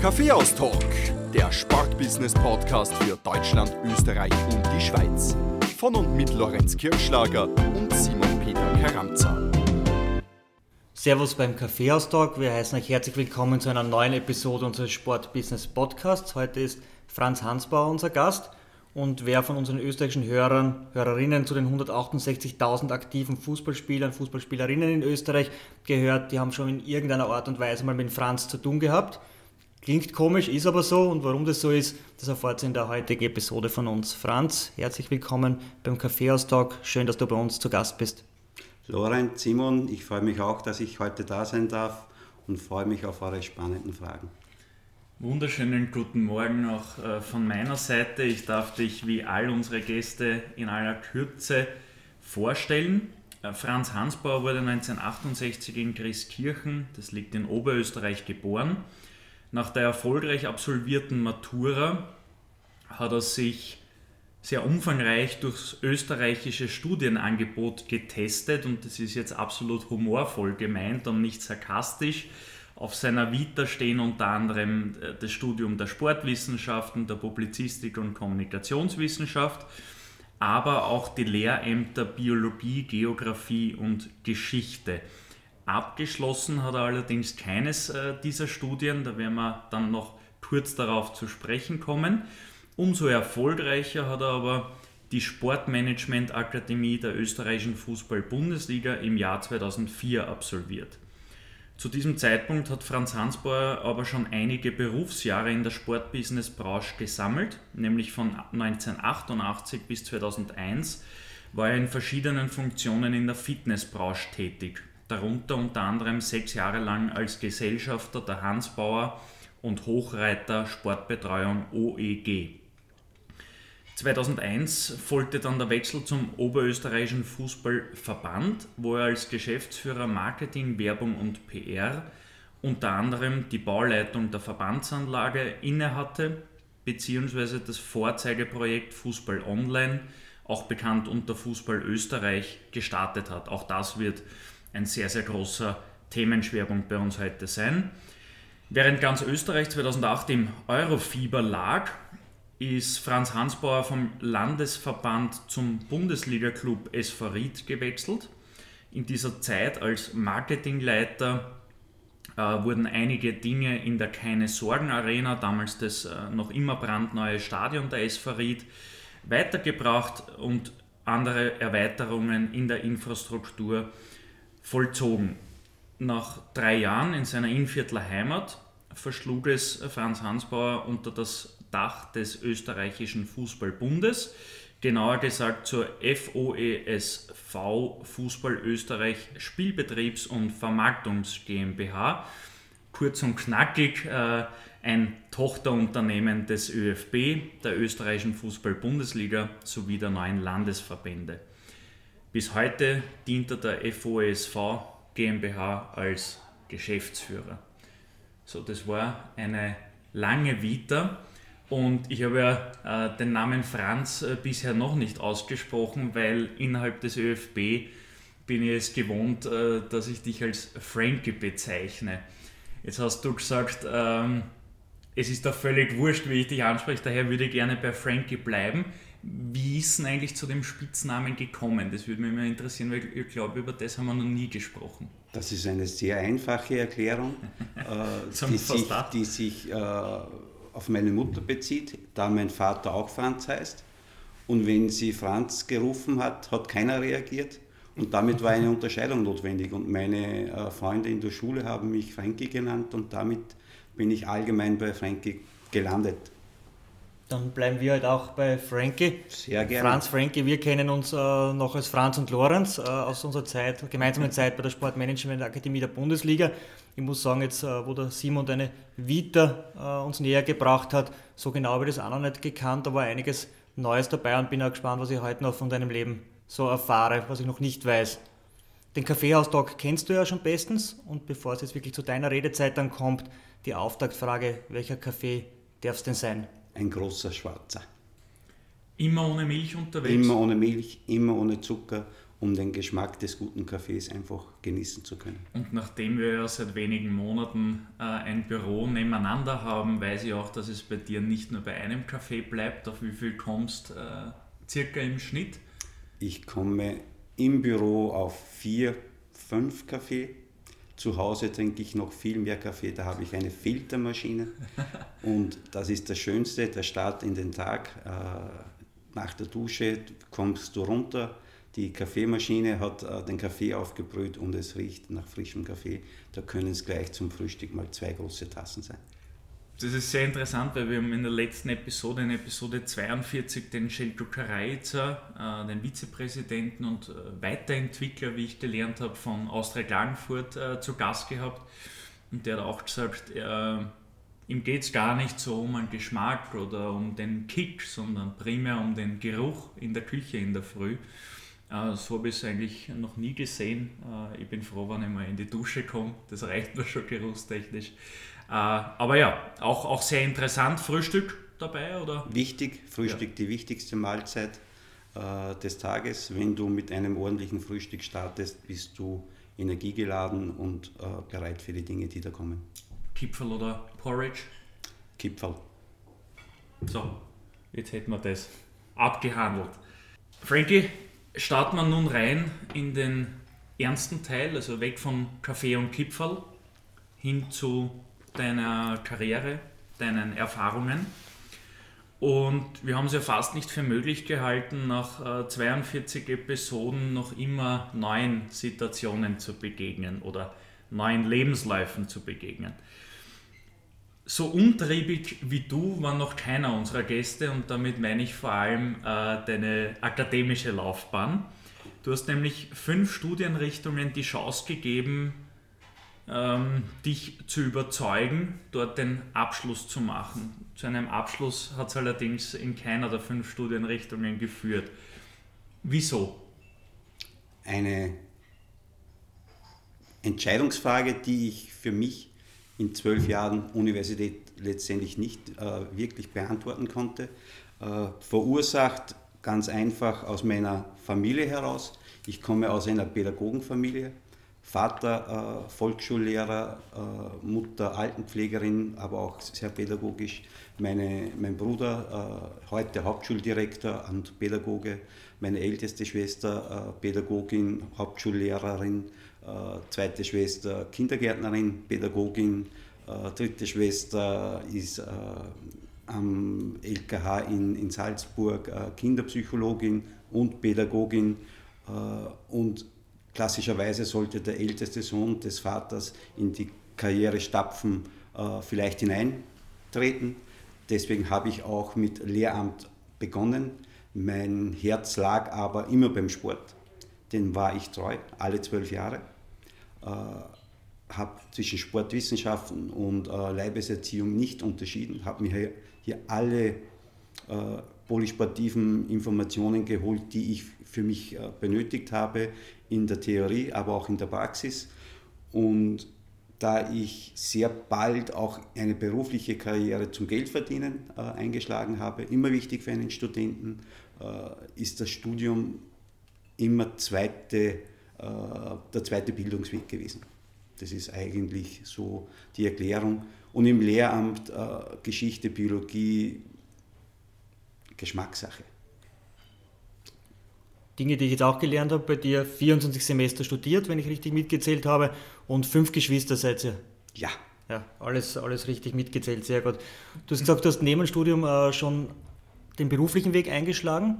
Kaffeehaus-Talk, der Sportbusiness-Podcast für Deutschland, Österreich und die Schweiz. Von und mit Lorenz Kirschlager und Simon Peter Karamza. Servus beim Kaffeehaus-Talk. Wir heißen euch herzlich willkommen zu einer neuen Episode unseres Sport-Business-Podcasts. Heute ist Franz Hansbauer unser Gast. Und wer von unseren österreichischen Hörern, Hörerinnen zu den 168.000 aktiven Fußballspielern, Fußballspielerinnen in Österreich gehört, die haben schon in irgendeiner Art und Weise mal mit Franz zu tun gehabt. Klingt komisch, ist aber so. Und warum das so ist, das erfahrt ihr in der heutigen Episode von uns. Franz, herzlich willkommen beim Kaffeehaus-Talk. Schön, dass du bei uns zu Gast bist. Lorenz, Simon, ich freue mich auch, dass ich heute da sein darf und freue mich auf eure spannenden Fragen. Wunderschönen guten Morgen auch äh, von meiner Seite. Ich darf dich wie all unsere Gäste in aller Kürze vorstellen. Äh, Franz Hansbauer wurde 1968 in Christkirchen, das liegt in Oberösterreich, geboren. Nach der erfolgreich absolvierten Matura hat er sich sehr umfangreich durchs österreichische Studienangebot getestet und das ist jetzt absolut humorvoll gemeint und nicht sarkastisch. Auf seiner Vita stehen unter anderem äh, das Studium der Sportwissenschaften, der Publizistik und Kommunikationswissenschaft, aber auch die Lehrämter Biologie, Geographie und Geschichte. Abgeschlossen hat er allerdings keines äh, dieser Studien, da werden wir dann noch kurz darauf zu sprechen kommen. Umso erfolgreicher hat er aber die Sportmanagement Akademie der österreichischen Fußball-Bundesliga im Jahr 2004 absolviert. Zu diesem Zeitpunkt hat Franz Hansbauer aber schon einige Berufsjahre in der Sportbusiness-Branche gesammelt, nämlich von 1988 bis 2001 war er in verschiedenen Funktionen in der Fitnessbranche tätig, darunter unter anderem sechs Jahre lang als Gesellschafter der Hansbauer und Hochreiter Sportbetreuung OEG. 2001 folgte dann der Wechsel zum Oberösterreichischen Fußballverband, wo er als Geschäftsführer Marketing, Werbung und PR unter anderem die Bauleitung der Verbandsanlage innehatte, beziehungsweise das Vorzeigeprojekt Fußball Online, auch bekannt unter Fußball Österreich, gestartet hat. Auch das wird ein sehr, sehr großer Themenschwerpunkt bei uns heute sein. Während ganz Österreich 2008 im Eurofieber lag, ist Franz Hansbauer vom Landesverband zum Bundesliga-Club SV Ried gewechselt. In dieser Zeit als Marketingleiter äh, wurden einige Dinge in der Keine Sorgen Arena, damals das äh, noch immer brandneue Stadion der SV Ried, weitergebracht und andere Erweiterungen in der Infrastruktur vollzogen. Nach drei Jahren in seiner Innviertler Heimat verschlug es Franz Hansbauer unter das Dach des österreichischen Fußballbundes, genauer gesagt zur FOESV Fußball Österreich Spielbetriebs- und Vermarktungs GmbH, kurz und knackig äh, ein Tochterunternehmen des ÖFB, der österreichischen Fußball-Bundesliga sowie der neuen Landesverbände. Bis heute dient er der FOESV GmbH als Geschäftsführer. So, das war eine lange Vita. Und ich habe ja äh, den Namen Franz äh, bisher noch nicht ausgesprochen, weil innerhalb des ÖFB bin ich es gewohnt, äh, dass ich dich als Frankie bezeichne. Jetzt hast du gesagt, ähm, es ist doch völlig wurscht, wie ich dich anspreche, daher würde ich gerne bei Frankie bleiben. Wie ist denn eigentlich zu dem Spitznamen gekommen? Das würde mich immer interessieren, weil ich glaube, über das haben wir noch nie gesprochen. Das ist eine sehr einfache Erklärung, äh, die, sich, die sich äh, auf meine Mutter bezieht, da mein Vater auch Franz heißt. Und wenn sie Franz gerufen hat, hat keiner reagiert. Und damit war eine Unterscheidung notwendig. Und meine äh, Freunde in der Schule haben mich Frankie genannt und damit bin ich allgemein bei Frankie gelandet. Dann bleiben wir halt auch bei Frankie. Sehr gerne. Franz Frankie, wir kennen uns äh, noch als Franz und Lorenz äh, aus unserer Zeit, gemeinsamen Zeit bei der Sportmanagement Akademie der Bundesliga. Ich muss sagen, jetzt, äh, wo der Simon deine Vita äh, uns näher gebracht hat, so genau habe ich das auch noch nicht gekannt, aber einiges Neues dabei und bin auch gespannt, was ich heute noch von deinem Leben so erfahre, was ich noch nicht weiß. Den Kaffeehaustag kennst du ja schon bestens und bevor es jetzt wirklich zu deiner Redezeit dann kommt, die Auftaktfrage, welcher Kaffee darf es denn sein? Ein großer schwarzer. Immer ohne Milch unterwegs? Immer ohne Milch, immer ohne Zucker, um den Geschmack des guten Kaffees einfach genießen zu können. Und nachdem wir ja seit wenigen Monaten äh, ein Büro nebeneinander haben, weiß ich auch, dass es bei dir nicht nur bei einem Kaffee bleibt. Auf wie viel kommst äh, circa im Schnitt? Ich komme im Büro auf vier, fünf Kaffee. Zu Hause trinke ich noch viel mehr Kaffee, da habe ich eine Filtermaschine und das ist das Schönste, der Start in den Tag. Äh, nach der Dusche kommst du runter, die Kaffeemaschine hat äh, den Kaffee aufgebrüht und es riecht nach frischem Kaffee. Da können es gleich zum Frühstück mal zwei große Tassen sein. Das ist sehr interessant, weil wir haben in der letzten Episode, in Episode 42, den Shelko Karajca, äh, den Vizepräsidenten und äh, Weiterentwickler, wie ich gelernt habe, von Austria Klagenfurt äh, zu Gast gehabt. Und der hat auch gesagt, er ihm geht es gar nicht so um einen Geschmack oder um den Kick, sondern primär um den Geruch in der Küche in der Früh. Äh, so habe ich es eigentlich noch nie gesehen. Äh, ich bin froh, wenn ich mal in die Dusche komme. Das reicht mir schon geruchstechnisch. Äh, aber ja, auch, auch sehr interessant. Frühstück dabei, oder? Wichtig, Frühstück ja. die wichtigste Mahlzeit des Tages. Wenn du mit einem ordentlichen Frühstück startest, bist du energiegeladen und bereit für die Dinge, die da kommen. Kipferl oder Porridge? Kipferl. So, jetzt hätten wir das abgehandelt. Frankie, starten wir nun rein in den ernsten Teil, also weg von Kaffee und Kipferl hin zu deiner Karriere, deinen Erfahrungen. Und wir haben es ja fast nicht für möglich gehalten, nach 42 äh, Episoden noch immer neuen Situationen zu begegnen oder neuen Lebensläufen zu begegnen so umtriebig wie du war noch keiner unserer Gäste und damit meine ich vor allem äh, deine akademische Laufbahn. Du hast nämlich fünf Studienrichtungen die Chance gegeben, ähm, dich zu überzeugen, dort den Abschluss zu machen. Zu einem Abschluss hat es allerdings in keiner der fünf Studienrichtungen geführt. Wieso? Eine Entscheidungsfrage, die ich für mich in zwölf Jahren Universität letztendlich nicht äh, wirklich beantworten konnte. Äh, verursacht ganz einfach aus meiner Familie heraus. Ich komme aus einer Pädagogenfamilie. Vater äh, Volksschullehrer, äh, Mutter Altenpflegerin, aber auch sehr pädagogisch. Meine, mein Bruder äh, heute Hauptschuldirektor und Pädagoge. Meine älteste Schwester äh, Pädagogin, Hauptschullehrerin zweite Schwester Kindergärtnerin, Pädagogin, äh, dritte Schwester ist äh, am LKH in, in Salzburg Kinderpsychologin und Pädagogin und klassischerweise sollte der älteste Sohn des Vaters in die Karriere stapfen, vielleicht hineintreten. Deswegen habe ich auch mit Lehramt begonnen. Mein Herz lag aber immer beim Sport. Den war ich treu, alle zwölf Jahre äh, habe zwischen Sportwissenschaften und äh, Leibeserziehung nicht unterschieden, habe mir hier, alle äh, polysportiven Informationen geholt, die ich für mich äh, benötigt habe, in der Theorie, aber auch in der Praxis. Und da ich sehr bald auch eine berufliche Karriere zum Geldverdienen äh, eingeschlagen habe, immer wichtig für einen Studenten, äh, ist das Studium immer zweite äh, der zweite Bildungsweg gewesen. Das ist eigentlich so die Erklärung. Und im Lehramt äh, Geschichte, Biologie, Geschmackssache. Dinge, die ich jetzt auch gelernt habe, bei dir 24 Semester studiert, wenn ich richtig mitgezählt habe, und fünf Geschwister seid ihr. Ja. Ja, alles, alles richtig mitgezählt, sehr gut. Du hast gesagt, du hast neben dem Studium äh, schon den beruflichen Weg eingeschlagen.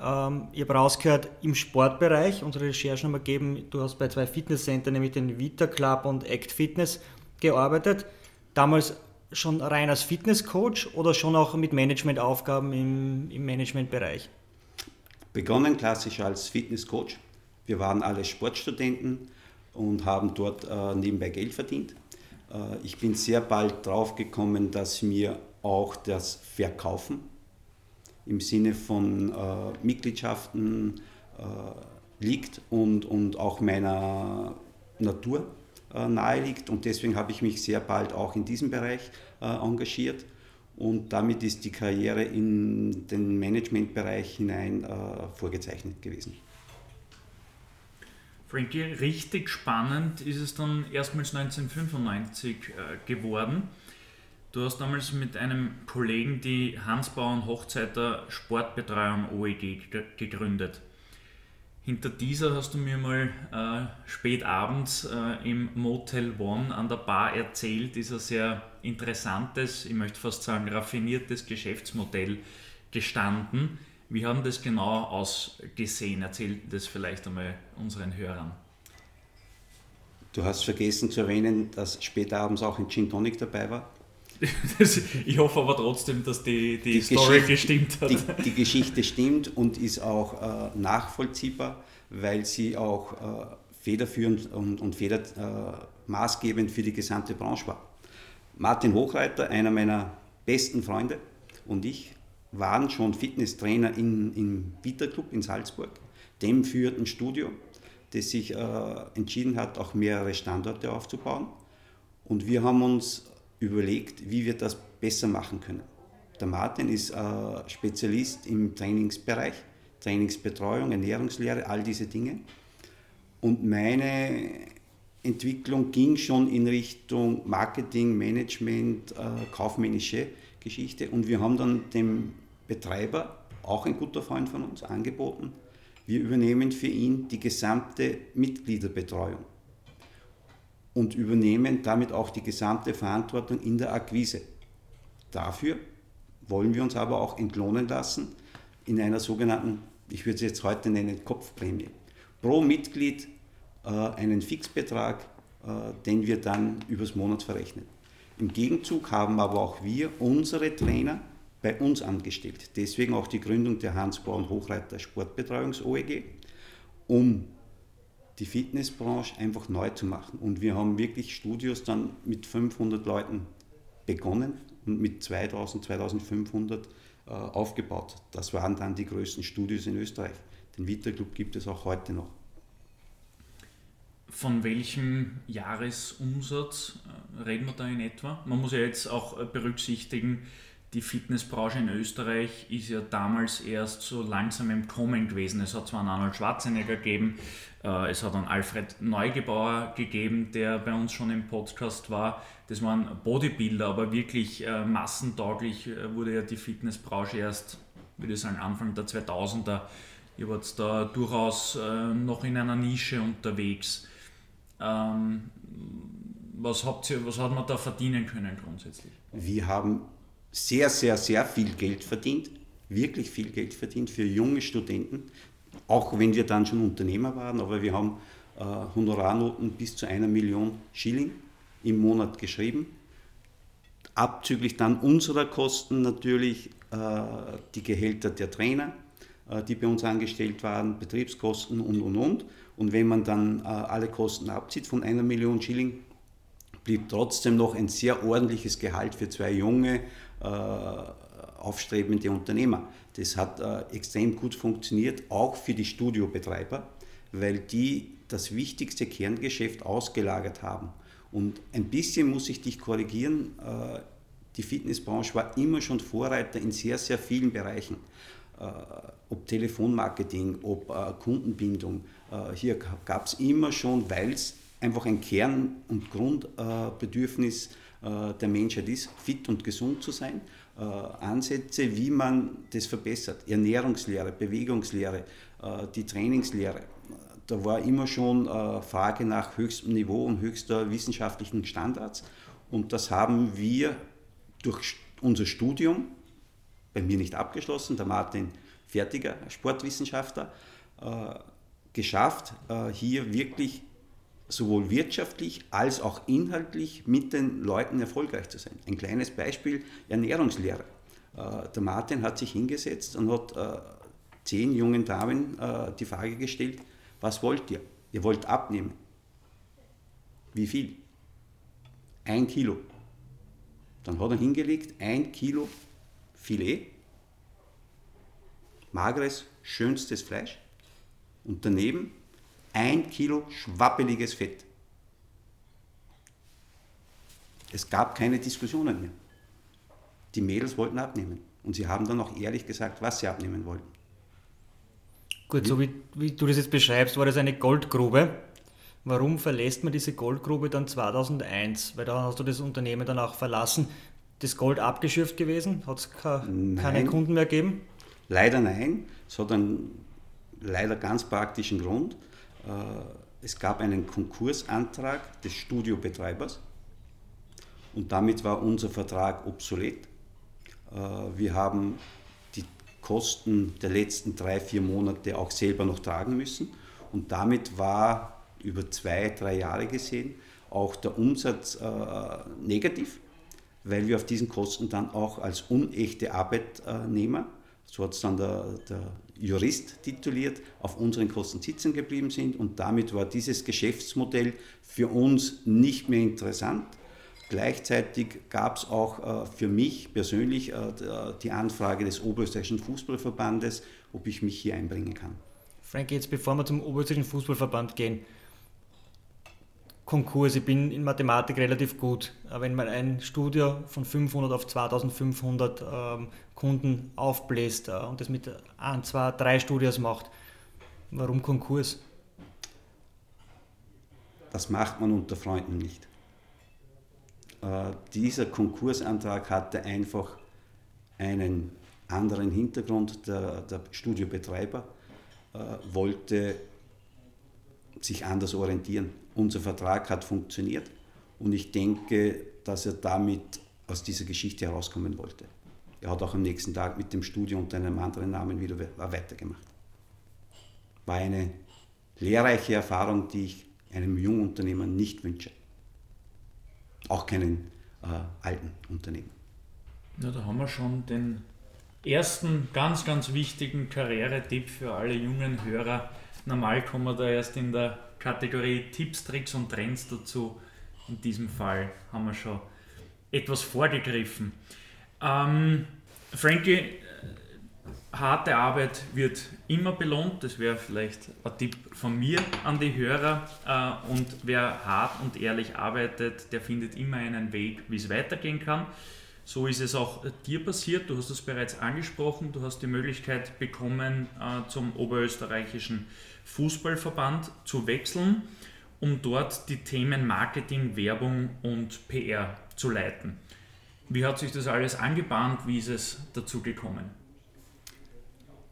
Ähm, ich habe rausgehört, im Sportbereich, unsere Recherchen haben ergeben, du hast bei zwei Fitnesscenter, nämlich den Vita Club und Act Fitness, gearbeitet. Damals schon rein als Fitnesscoach oder schon auch mit Managementaufgaben im, im Managementbereich? Begonnen klassisch als Fitnesscoach. Wir waren alle Sportstudenten und haben dort äh, nebenbei Geld verdient. Äh, ich bin sehr bald drauf gekommen, dass mir auch das Verkaufen im Sinne von äh, Mitgliedschaften äh, liegt und, und auch meiner Natur äh, nahe liegt. Und deswegen habe ich mich sehr bald auch in diesem Bereich äh, engagiert. Und damit ist die Karriere in den Managementbereich hinein äh, vorgezeichnet gewesen. Frankie, richtig spannend ist es dann erstmals 1995 äh, geworden. Du hast damals mit einem Kollegen die Hansbauern Hochzeiter Sportbetreuung OEG gegründet. Hinter dieser hast du mir mal äh, spät abends äh, im Motel One an der Bar erzählt, ist ein sehr interessantes, ich möchte fast sagen raffiniertes Geschäftsmodell gestanden. Wie haben das genau ausgesehen? Erzähl das vielleicht einmal unseren Hörern. Du hast vergessen zu erwähnen, dass später abends auch ein Gin Tonic dabei war. ich hoffe aber trotzdem, dass die, die, die Story gestimmt hat. Die, die, Geschichte stimmt und ist auch äh, nachvollziehbar, weil sie auch äh, federführend und, und feder, äh, maßgebend für die gesamte Branche war. Martin Hochreiter, einer meiner besten Freunde, und ich waren schon Fitnesstrainer in, im Vita Club in Salzburg. Dem führt ein Studio, das sich äh, entschieden hat, auch mehrere Standorte aufzubauen. Und wir haben uns überlegt, wie wir das besser machen können. Der Martin ist äh, Spezialist im Trainingsbereich, Trainingsbetreuung, Ernährungslehre, all diese Dinge. Und meine Entwicklung ging schon in Richtung Marketing, Management, äh, kaufmännische Geschichte. Und wir haben dann dem Betreiber, auch ein guter Freund von uns, angeboten, wir übernehmen für ihn die gesamte Mitgliederbetreuung und übernehmen damit auch die gesamte Verantwortung in der Akquise. Dafür wollen wir uns aber auch entlohnen lassen in einer sogenannten, ich würde es jetzt heute nennen, Kopfprämie. Pro Mitglied äh, einen Fixbetrag, äh, den wir dann übers Monat verrechnen. Im Gegenzug haben aber auch wir unsere Trainer bei uns angestellt. Deswegen auch die Gründung der Hans-Braun Hochreiter Sportbetreuungs-OEG, um die Fitnessbranche einfach neu zu machen. Und wir haben wirklich Studios dann mit 500 Leuten begonnen und mit 2000, 2500 äh, aufgebaut. Das waren dann die größten Studios in Österreich. Den Vita Club gibt es auch heute noch. Von welchem Jahresumsatz äh, reden wir da in etwa? Man muss ja jetzt auch äh, berücksichtigen, die Fitnessbranche in Österreich ist ja damals erst so langsam im Kommen gewesen. Es hat zwar einen Arnold Schwarzenegger gegeben, es hat einen Alfred Neugebauer gegeben, der bei uns schon im Podcast war. Das waren Bodybuilder, aber wirklich äh, massentauglich äh, wurde ja die Fitnessbranche erst, würde ich sagen, Anfang der 2000er. Ihr wart da durchaus noch in einer Nische unterwegs. Ähm, was, habt ihr, was hat man da verdienen können grundsätzlich? Wir haben sehr, sehr, sehr viel Geld verdient, wirklich viel Geld verdient für junge Studenten, auch wenn wir dann schon Unternehmer waren, aber wir haben äh, Honorarnoten bis zu einer Million Schilling im Monat geschrieben. Abzüglich dann unserer Kosten natürlich äh, die Gehälter der Trainer, äh, die bei uns angestellt waren, Betriebskosten und und und. Und wenn man dann äh, alle Kosten abzieht von einer Million Schilling, blieb trotzdem noch ein sehr ordentliches Gehalt für zwei junge äh, aufstrebende Unternehmer. Das hat äh, extrem gut funktioniert, auch für die Studiobetreiber, weil die das wichtigste Kerngeschäft ausgelagert haben. Und ein bisschen muss ich dich korrigieren, äh, die Fitnessbranche war immer schon Vorreiter in sehr, sehr vielen Bereichen. Ob Telefonmarketing, ob Kundenbindung. Hier gab es immer schon, weil es einfach ein Kern- und Grundbedürfnis äh, der Menschheit ist, fit und gesund zu sein. Äh, Ansätze, wie man das verbessert. Ernährungslehre, Bewegungslehre, äh, die Trainingslehre. Da war immer schon Frage nach höchstem Niveau und höchster wissenschaftlichen Standards. Und das haben wir durch unser Studium, bei mir nicht abgeschlossen, der Martin fertiger Sportwissenschaftler, geschafft, hier wirklich sowohl wirtschaftlich als auch inhaltlich mit den Leuten erfolgreich zu sein. Ein kleines Beispiel, Ernährungslehre. Äh, der Martin hat sich hingesetzt und hat äh, zehn jungen Damen äh, die Frage gestellt, was wollt ihr? Ihr wollt abnehmen. Wie viel? ein Kilo. Dann hat er hingelegt, ein Kilo Filet, mageres, schönstes Fleisch und daneben ein Kilo schwappeliges Fett. Es gab keine Diskussionen mehr. Die Mädels wollten abnehmen. Und sie haben dann auch ehrlich gesagt, was sie abnehmen wollten. Gut, so wie, wie du das jetzt beschreibst, war das eine Goldgrube. Warum verlässt man diese Goldgrube dann 2001? Weil da hast du das Unternehmen dann auch verlassen. Das Gold abgeschürft gewesen? Hat es keine Kunden mehr gegeben? Leider nein. Es hat einen leider ganz praktischen Grund. Äh, es gab einen Konkursantrag des Studiobetreibers und damit war unser Vertrag obsolet. Äh, wir haben die Kosten der letzten drei, vier Monate auch selber noch tragen müssen und damit war über zwei, drei Jahre gesehen auch der Umsatz äh, negativ, weil wir auf diesen Kosten dann auch als unechte Arbeitnehmer, so hat es dann der, der Jurist tituliert, auf unseren Kosten sitzen geblieben sind und damit war dieses Geschäftsmodell für uns nicht mehr interessant Gleichzeitig gab es auch äh, für mich persönlich äh, die Anfrage des Oberösterreichischen Fußballverbandes, ob ich mich hier einbringen kann. Frank, jetzt bevor wir zum Oberösterreichischen Fußballverband gehen, Konkurs, ich bin in Mathematik relativ gut, wenn man ein Studio von 500 auf 2500 ähm, Kunden aufbläst äh, und das mit ein, zwei, drei Studios macht, warum Konkurs? Das macht man unter Freunden nicht. Äh, dieser Konkursantrag hatte einfach einen anderen Hintergrund. Der, der Studiobetreiber äh, wollte sich anders orientieren. Unser Vertrag hat funktioniert und ich denke, dass er damit aus dieser Geschichte herauskommen wollte. Er hat auch am nächsten Tag mit dem Studio unter einem anderen Namen wieder weitergemacht. War eine lehrreiche Erfahrung, die ich einem Jungunternehmer nicht wünsche auch keinen äh, alten Unternehmen. Ja, da haben wir schon den ersten ganz, ganz wichtigen Karrieretipp für alle jungen Hörer. Normal kommen wir da erst in der Kategorie Tipps, Tricks und Trends dazu. In diesem Fall haben wir schon etwas vorgegriffen. Ähm, Frankie, harte Arbeit wird immer belohnt. Das wäre vielleicht ein Tipp von mir an die Hörer. Äh, und wer hart und ehrlich arbeitet, der findet immer einen Weg, wie es weitergehen kann. So ist es auch dir passiert. Du hast es bereits angesprochen. Du hast die Möglichkeit bekommen, äh, zum Oberösterreichischen Fußballverband zu wechseln, um dort die Themen Marketing, Werbung und PR zu leiten. Wie hat sich das alles angebahnt? Wie ist es dazu gekommen?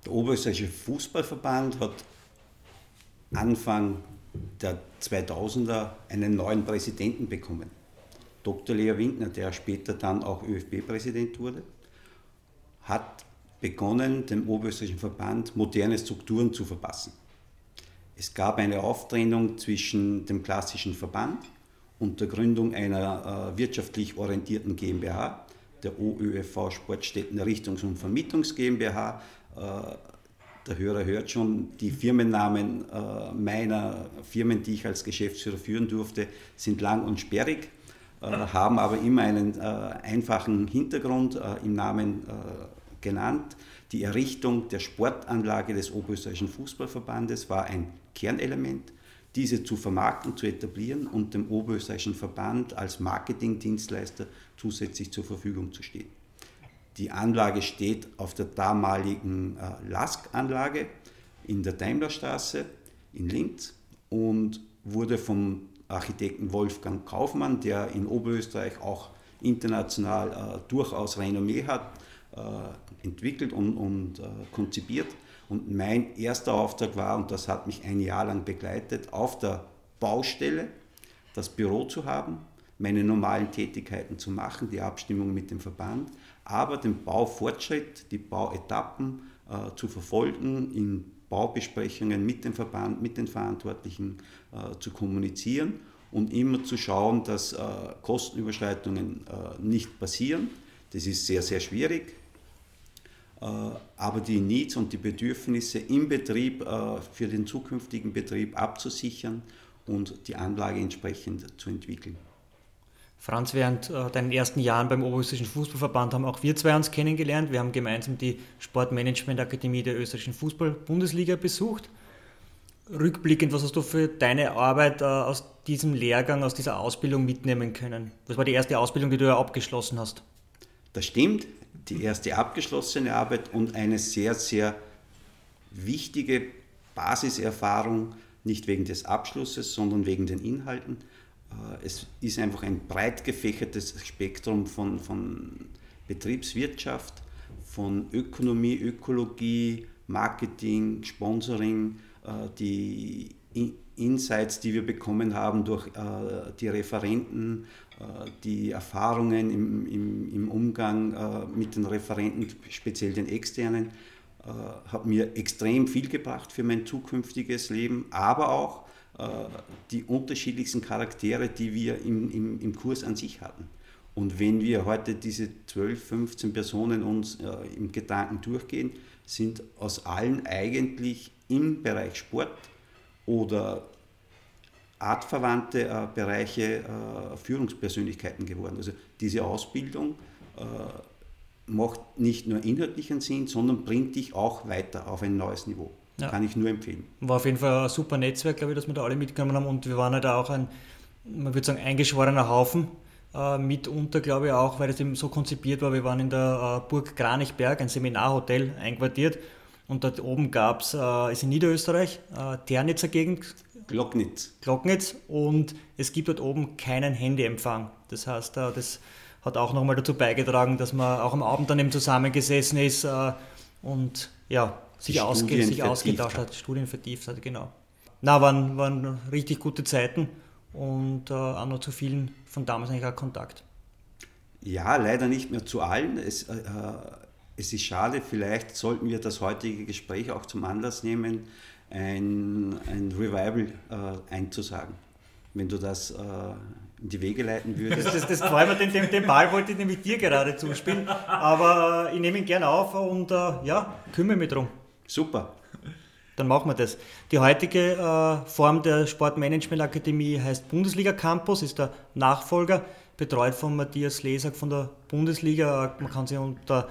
Der Oberösterreichische Fußballverband hat Anfang der 2000er einen neuen Präsidenten bekommen. Dr. Leo Winkner, der später dann auch ÖFB-Präsident wurde, hat begonnen, dem Oberösterreichischen Verband moderne Strukturen zu verpassen. Es gab eine Auftrennung zwischen dem klassischen Verband und der Gründung einer äh, wirtschaftlich orientierten GmbH, der OÖFV Sportstätten Errichtungs- und Vermietungs GmbH, äh, der Hörer hört schon, die Firmennamen äh, meiner Firmen, die ich als Geschäftsführer führen durfte, sind lang und sperrig, äh, haben aber immer einen einfachen Hintergrund im Namen genannt. Die Errichtung der Sportanlage des Oberösterreichischen Fußballverbandes war ein Kernelement, diese zu vermarkten, zu etablieren und dem Oberösterreichischen Verband als Marketingdienstleister zusätzlich zur Verfügung zu stehen. Die Anlage steht auf der damaligen äh, LASK-Anlage in der Daimlerstraße in Linz und wurde vom Architekten Wolfgang Kaufmann, der in Oberösterreich auch international äh, durchaus Renommee hat, äh, entwickelt und, und äh, konzipiert. Und mein erster Auftrag war, und das hat mich ein Jahr lang begleitet, auf der Baustelle das Büro zu haben, meine normalen Tätigkeiten zu machen, die Abstimmung mit dem Verband, aber den Baufortschritt, die Bauetappen äh, zu verfolgen, in Baubesprechungen mit dem Verband, mit den Verantwortlichen äh, zu kommunizieren und immer zu schauen, dass äh, Kostenüberschreitungen äh, nicht passieren. Das ist sehr, sehr schwierig. Äh, aber die Needs und die Bedürfnisse im Betrieb äh, für den zukünftigen Betrieb abzusichern und die Anlage entsprechend zu entwickeln. Franz, während äh, deinen ersten Jahren beim Oberösterreichischen Fußballverband haben auch wir zwei uns kennengelernt. Wir haben gemeinsam die Sportmanagement-Akademie der österreichischen Fußball-Bundesliga besucht. Rückblickend, was hast du für deine Arbeit aus diesem Lehrgang, aus dieser Ausbildung mitnehmen können? Was war die erste Ausbildung, die du ja abgeschlossen hast? Das stimmt, die erste abgeschlossene Arbeit und eine sehr, sehr wichtige Basiserfahrung, nicht wegen des Abschlusses, sondern wegen den Inhalten. Äh, es ist einfach ein breit gefächertes Spektrum von, von Betriebswirtschaft, von Ökonomie, Ökologie, Marketing, Sponsoring, äh, die Insights, die wir bekommen haben durch äh, die Referenten, die Erfahrungen im, im, im Umgang mit den Referenten, speziell den externen, hat mir extrem viel gebracht für mein zukünftiges Leben, aber auch äh, die unterschiedlichsten Charaktere, die wir im, im, im Kurs an sich hatten. Und wenn wir heute diese 12, 15 Personen uns äh, im Gedanken durchgehen, sind aus allen eigentlich im Bereich Sport oder artverwandte äh, Bereiche äh, Führungspersönlichkeiten geworden. Also diese Ausbildung äh, macht nicht nur inhaltlichen Sinn, sondern bringt dich auch weiter auf ein neues Niveau. Ja. Kann ich nur empfehlen. War auf jeden Fall ein super Netzwerk, glaube ich, dass wir da alle mitgenommen haben und wir waren halt auch ein, man würde sagen, eingeschworener Haufen. Äh, mitunter, glaube ich, auch, weil es eben so konzipiert war. Wir waren in der äh, Burg Kranichberg, ein Seminarhotel, einquartiert und dort oben gab es, äh, ist in Niederösterreich, äh, Ternitzer Gegend. Glocknitz. Glocknitz und es gibt dort oben keinen Handyempfang. Das heißt, äh, das hat auch nochmal dazu beigetragen, dass man auch am Abend dann eben zusammengesessen ist äh, und ja, sich, ausge, sich ausgetauscht hat, Studien vertieft hat, genau. Na, waren, waren richtig gute Zeiten und äh, auch noch zu vielen von damals eigentlich auch Kontakt. Ja, leider nicht mehr zu allen. Es, äh, es ist schade, vielleicht sollten wir das heutige Gespräch auch zum Anlass nehmen, ein, ein Revival äh, einzusagen. Wenn du das äh, in die Wege leiten würdest. Das, das, das mich, den, den, den, Ball wollte ich nämlich dir gerade zuspielen, aber äh, ich nehme ihn gerne auf und äh, ja, kümmere mich drum. Super. Dann machen wir das. Die heutige äh, Form der Sportmanagement Akademie heißt Bundesliga Campus, ist der Nachfolger, betreut von Matthias Lesak von der Bundesliga. Man kann sich unter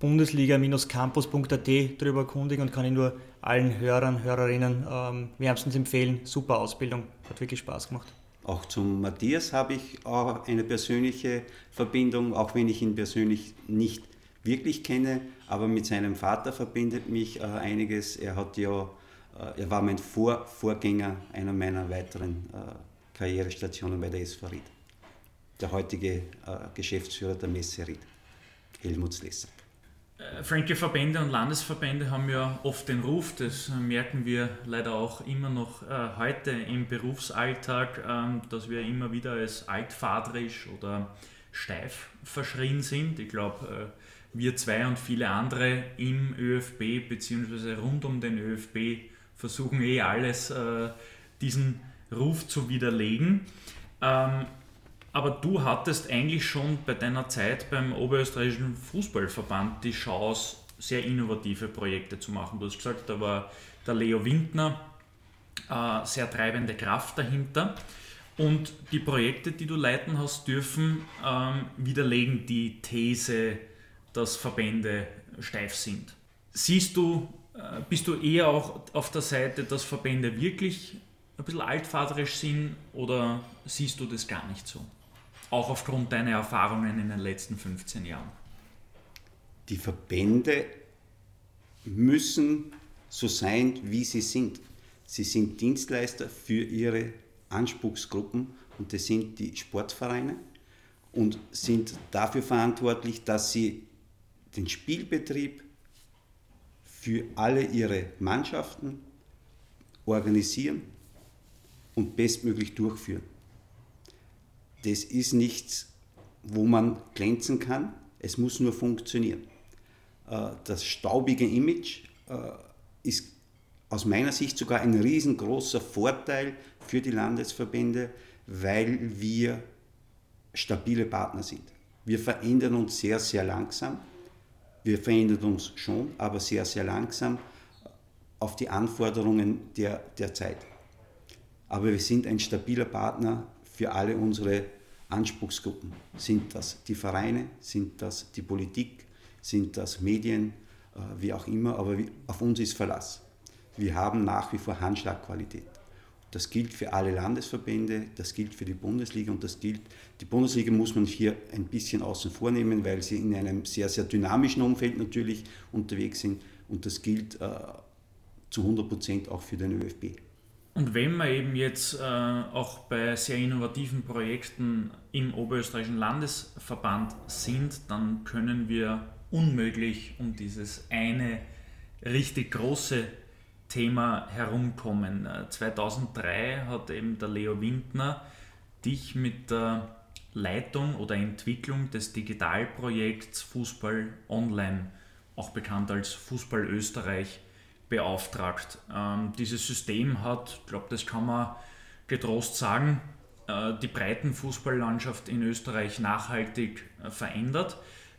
bundesliga-campus.at darüber erkundigen und kann ich nur allen Hörern, Hörerinnen ähm, wärmstens empfehlen. Super Ausbildung, hat wirklich Spaß gemacht. Auch zum Matthias habe ich auch eine persönliche Verbindung, auch wenn ich ihn persönlich nicht wirklich kenne, aber mit seinem Vater verbindet mich äh, einiges. Er hat ja, äh, er war mein Vor Vorgänger einer meiner weiteren äh, Karrierestationen bei der SV Ried. Der heutige äh, Geschäftsführer der Messe Ried, Helmut Slesser. Äh, Frankie, Verbände und Landesverbände haben ja oft den Ruf, das merken wir leider auch immer noch äh, heute im Berufsalltag, ähm, dass wir immer wieder als altvaterisch oder steif verschrien sind. Ich glaube, wir zwei und viele andere im ÖFB bzw. rund um den ÖFB versuchen eh alles, äh, diesen Ruf zu widerlegen. Ähm, aber du hattest eigentlich schon bei deiner Zeit beim Oberösterreichischen Fußballverband die Chance, sehr innovative Projekte zu machen. Du hast gesagt, da war der Leo Windner äh, sehr treibende Kraft dahinter. Und die Projekte, die du leiten hast dürfen, ähm, widerlegen die These, dass Verbände steif sind. Siehst du, äh, bist du eher auch auf der Seite, dass Verbände wirklich ein bisschen altvaterisch sind oder siehst du das gar nicht so? Auch aufgrund deiner Erfahrungen in den letzten 15 Jahren. Die Verbände müssen so sein, wie sie sind. Sie sind Dienstleister für ihre Anspruchsgruppen und das sind die Sportvereine und sind dafür verantwortlich, dass sie den Spielbetrieb für alle ihre Mannschaften organisieren und bestmöglich durchführen. Das ist nichts, wo man glänzen kann, es muss nur funktionieren. Äh, das staubige Image äh, ist aus meiner Sicht sogar ein riesengroßer Vorteil für die Landesverbände, weil wir stabile Partner sind. Wir verändern uns sehr, sehr langsam. Wir verändern uns schon, aber sehr, sehr langsam auf die Anforderungen der, der Zeit. Aber wir sind ein stabiler Partner für alle unsere Anspruchsgruppen. Sind das die Vereine, sind das die Politik, sind das Medien, äh, wie auch immer, aber auf uns ist Verlass. Wir haben nach wie vor Handschlagqualität. Das gilt für alle Landesverbände, das gilt für die Bundesliga und das gilt, die Bundesliga muss man hier ein bisschen außen vor nehmen, weil sie in einem sehr, sehr dynamischen Umfeld natürlich unterwegs sind und das gilt äh, zu 100 Prozent auch für den ÖFB. Und wenn wir eben jetzt äh, auch bei sehr innovativen Projekten im Oberösterreichischen Landesverband sind, dann können wir unmöglich um dieses eine richtig große Thema herumkommen. 2003 äh, hat eben der Leo Windner dich mit der Leitung oder Entwicklung des Digitalprojekts Fußball Online, auch bekannt als Fußball Österreich, beauftragt. Ähm, dieses System hat, ich glaube, das kann man getrost sagen, äh, die Breitenfußballlandschaft in Österreich nachhaltig äh, verändert,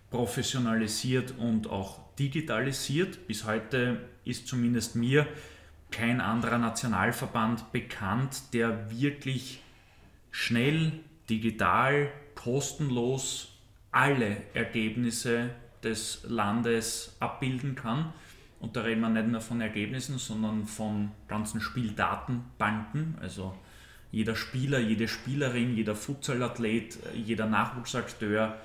professionalisiert und auch digitalisiert. Bis heute ist zumindest mir kein anderer Nationalverband bekannt, der wirklich schnell, digital, kostenlos alle Ergebnisse des Landes abbilden kann. Und da reden wir nicht nur von Ergebnissen, sondern von ganzen Spieldatenbanken. Also jeder Spieler, jede Spielerin, jeder Futsalathlet, jeder Nachwuchsakteur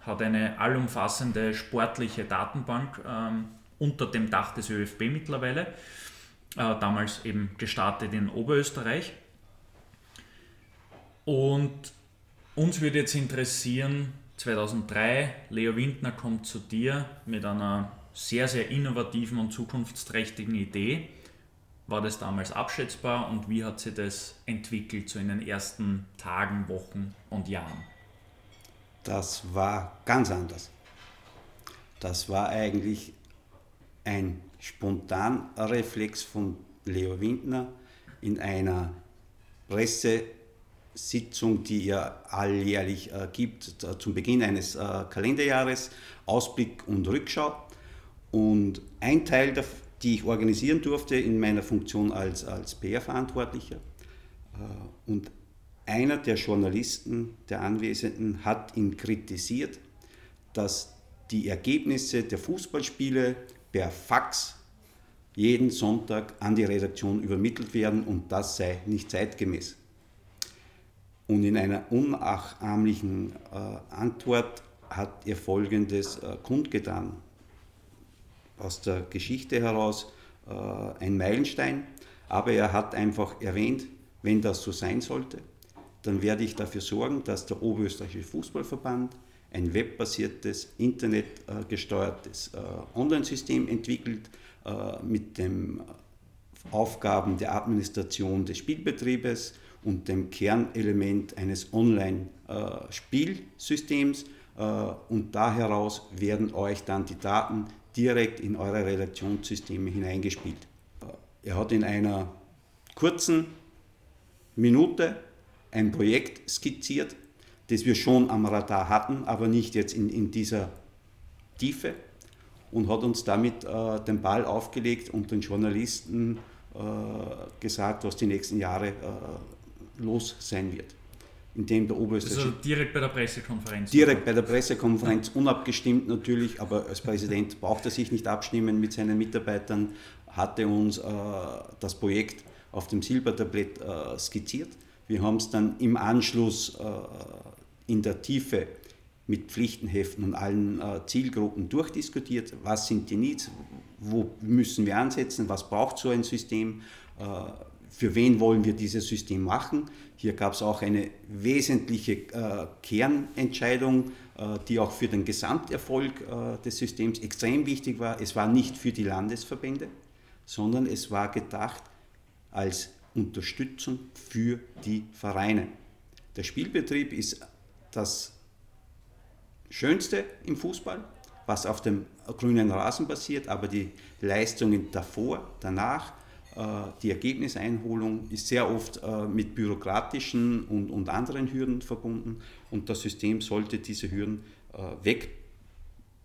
hat eine allumfassende sportliche Datenbank ähm, unter dem Dach des ÖFB mittlerweile. Äh, damals eben gestartet in Oberösterreich. Und uns würde jetzt interessieren, 2003, Leo Windner kommt zu dir mit einer sehr, sehr innovativen und zukunftsträchtigen Idee. War das damals abschätzbar und wie hat sich das entwickelt so in den ersten Tagen, Wochen und Jahren? Das war ganz anders. Das war eigentlich ein spontaner Reflex von Leo Windner in einer Pressesitzung, die er alljährlich äh, gibt, äh, zum Beginn eines äh, Kalenderjahres, Ausblick und Rückschau. Und ein Teil, der, die ich organisieren durfte in meiner Funktion als, als PR-Verantwortlicher. Äh, und einer der Journalisten, der Anwesenden, hat ihn kritisiert, dass die Ergebnisse der Fußballspiele per Fax jeden Sonntag an die Redaktion übermittelt werden und das sei nicht zeitgemäß. Und in einer unnachahmlichen äh, Antwort hat er Folgendes äh, kundgetan aus der Geschichte heraus äh, ein Meilenstein, aber er hat einfach erwähnt, wenn das so sein sollte, dann werde ich dafür sorgen, dass der Oberösterreichische Fußballverband ein webbasiertes, internetgesteuertes äh, Online-System entwickelt äh, mit den Aufgaben der Administration des Spielbetriebes und dem Kernelement eines Online-Spielsystems. Äh, und da heraus werden euch dann die Daten direkt in eure Redaktionssysteme hineingespielt. Er hat in einer kurzen Minute ein Projekt skizziert, das wir schon am Radar hatten, aber nicht jetzt in, in dieser Tiefe und hat uns damit äh, den Ball aufgelegt und den Journalisten äh, gesagt, was die nächsten Jahre äh, los sein wird in dem der Oberösterreichische... Also direkt bei der Pressekonferenz? Direkt bei der Pressekonferenz, unabgestimmt natürlich, aber als Präsident braucht er sich nicht abstimmen mit seinen Mitarbeitern, hatte uns äh, das Projekt auf dem Silbertablett äh, skizziert. Wir haben es dann im Anschluss äh, in der Tiefe mit Pflichtenheften und allen äh, Zielgruppen durchdiskutiert. Was sind die Needs? Wo müssen wir ansetzen? Was braucht so ein System? Äh, für wen wollen wir dieses System machen? Hier gab es auch eine wesentliche äh, Kernentscheidung, äh, die auch für den Gesamterfolg äh, des Systems extrem wichtig war. Es war nicht für die Landesverbände, sondern es war gedacht als Unterstützung für die Vereine. Der Spielbetrieb ist das Schönste im Fußball, was auf dem grünen Rasen passiert, aber die Leistungen davor, danach, die Ergebniseinholung ist sehr oft äh, mit bürokratischen und, und anderen Hürden verbunden und das System sollte diese Hürden äh,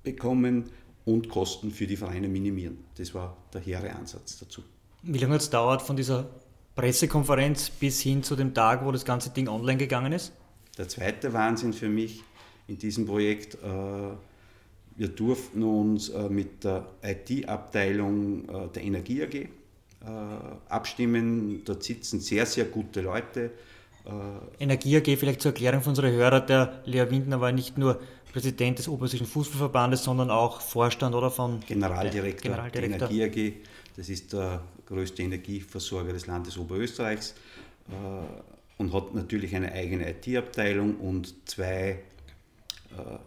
wegbekommen und Kosten für die Vereine minimieren. Das war der hehre Ansatz dazu. Wie lange hat es dauert von dieser Pressekonferenz bis hin zu dem Tag, wo das ganze Ding online gegangen ist? Der zweite Wahnsinn für mich in diesem Projekt, wir durften uns mit der IT-Abteilung der Energie AG abstimmen. Dort sitzen sehr, sehr gute Leute. Energie AG, vielleicht zur Erklärung für unsere Hörer, der Lea Windner war nicht nur Präsident des Oberösterreichischen Fußballverbandes, sondern auch Vorstand oder von Generaldirektor, Generaldirektor. der Energie AG. Das ist der größte Energieversorger des Landes Oberösterreichs äh, und hat natürlich eine eigene IT-Abteilung und zwei äh,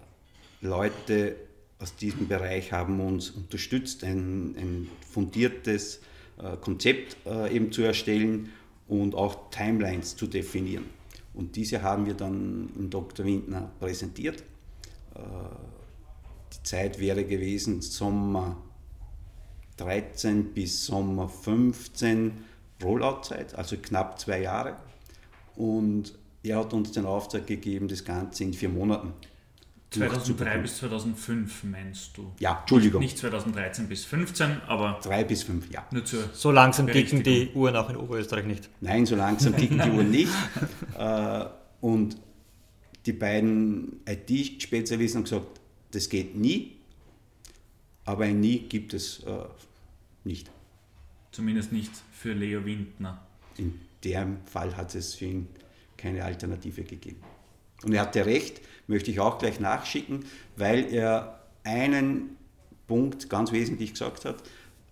Leute aus diesem Bereich haben uns unterstützt, ein, ein fundiertes äh, Konzept eben zu erstellen und auch Timelines zu definieren. Und diese haben wir dann in Dr. Windner präsentiert äh, die Zeit wäre gewesen Sommer 13 bis Sommer 15 Rollout-Zeit, also knapp zwei Jahre. Und er hat uns den Auftrag gegeben, das Ganze in vier Monaten 2003 bis 2005 meinst du? Ja, Entschuldigung. Nicht 2013 bis 15, aber. 3 bis 5, ja. Nur zur so langsam ticken die Uhren auch in Oberösterreich nicht. Nein, so langsam ticken die Uhren nicht. Äh, und die beiden IT-Spezialisten haben gesagt, das geht nie, aber ein Nie gibt es äh, nicht. Zumindest nicht für Leo Windner. In dem Fall hat es für ihn keine Alternative gegeben. Und er hatte recht, möchte ich auch gleich nachschicken, weil er einen Punkt ganz wesentlich gesagt hat.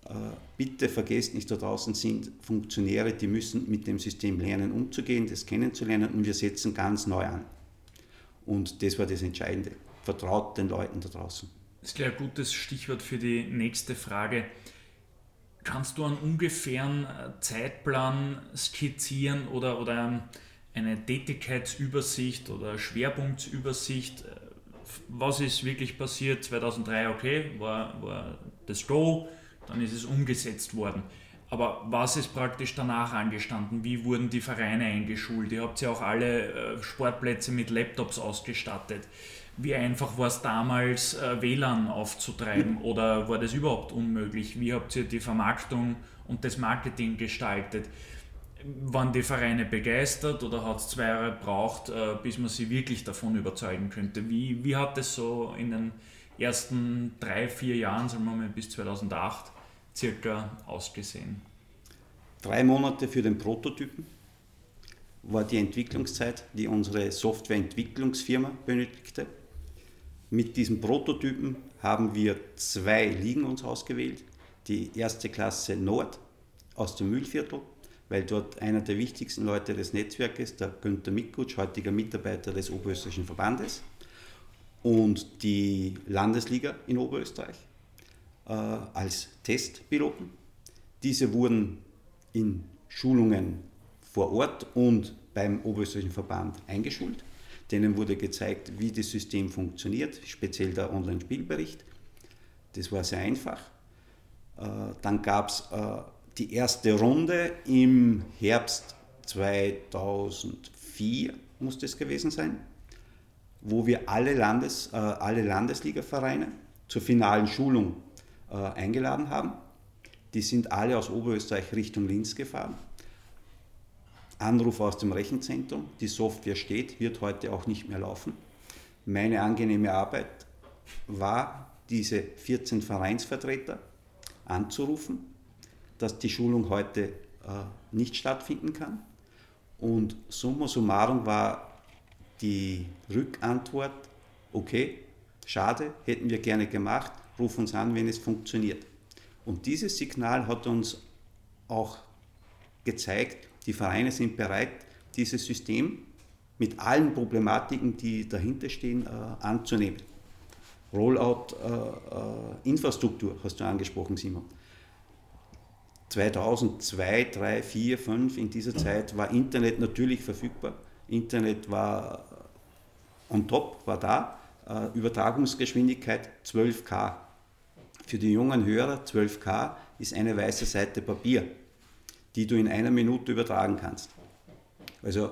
Äh, bitte vergesst nicht, da draußen sind Funktionäre, die müssen mit dem System lernen, umzugehen, das kennenzulernen und wir setzen ganz neu an. Und das war das Entscheidende. Vertraut den Leuten da draußen. Das ist gleich ein gutes Stichwort für die nächste Frage. Kannst du einen ungefähren äh, Zeitplan skizzieren oder, oder eine Tätigkeitsübersicht oder Schwerpunktsübersicht? Äh, was ist wirklich passiert? 2003, okay, war, war das Go, dann ist es umgesetzt worden. Aber was ist praktisch danach angestanden? Wie wurden die Vereine eingeschult? Ihr habt ja auch alle äh, Sportplätze mit Laptops ausgestattet. Wie einfach war es damals, äh, WLAN aufzutreiben oder war das überhaupt unmöglich? Wie habt ihr die Vermarktung und das Marketing gestaltet? Waren die Vereine begeistert oder hat es zwei Jahre gebraucht, äh, bis man sie wirklich davon überzeugen könnte? Wie, wie hat es so in den ersten drei, vier Jahren, sagen wir mal bis 2008, circa ausgesehen? Drei Monate für den Prototypen war die Entwicklungszeit, die unsere Softwareentwicklungsfirma benötigte. Mit diesem Prototypen haben wir zwei Ligen uns ausgewählt. Die erste Klasse Nord aus dem Mühlviertel, weil dort einer der wichtigsten Leute des Netzwerkes, der Günther Mikutsch, heutiger Mitarbeiter des Oberösterreichischen Verbandes, und die Landesliga in Oberösterreich äh, als Testpiloten. Diese wurden in Schulungen vor Ort und beim Oberösterreichischen Verband eingeschult. Denen wurde gezeigt, wie das System funktioniert, speziell der Online-Spielbericht. Das war sehr einfach. Äh, dann gab es äh, die erste Runde im Herbst 2004, muss das gewesen sein, wo wir alle, Landes, äh, alle Landesligavereine zur finalen Schulung äh, eingeladen haben. Die sind alle aus Oberösterreich Richtung Linz gefahren. Anruf aus dem Rechenzentrum, die Software steht, wird heute auch nicht mehr laufen. Meine angenehme Arbeit war, diese 14 Vereinsvertreter anzurufen, dass die Schulung heute äh, nicht stattfinden kann. Und summa summarum war die Rückantwort, okay, schade, hätten wir gerne gemacht, ruf uns an, wenn es funktioniert. Und dieses Signal hat uns auch gezeigt, die Vereine sind bereit, dieses System mit allen Problematiken, die dahinter stehen, äh, anzunehmen. Rollout äh, äh, hast du angesprochen, Simon. 2002, 3, 4, 5 in dieser Zeit war Internet natürlich verfügbar. Internet war on top, war da. Übertragungsgeschwindigkeit 12K für die jungen Hörer 12K ist eine weiße Seite Papier, die du in einer Minute übertragen kannst. Also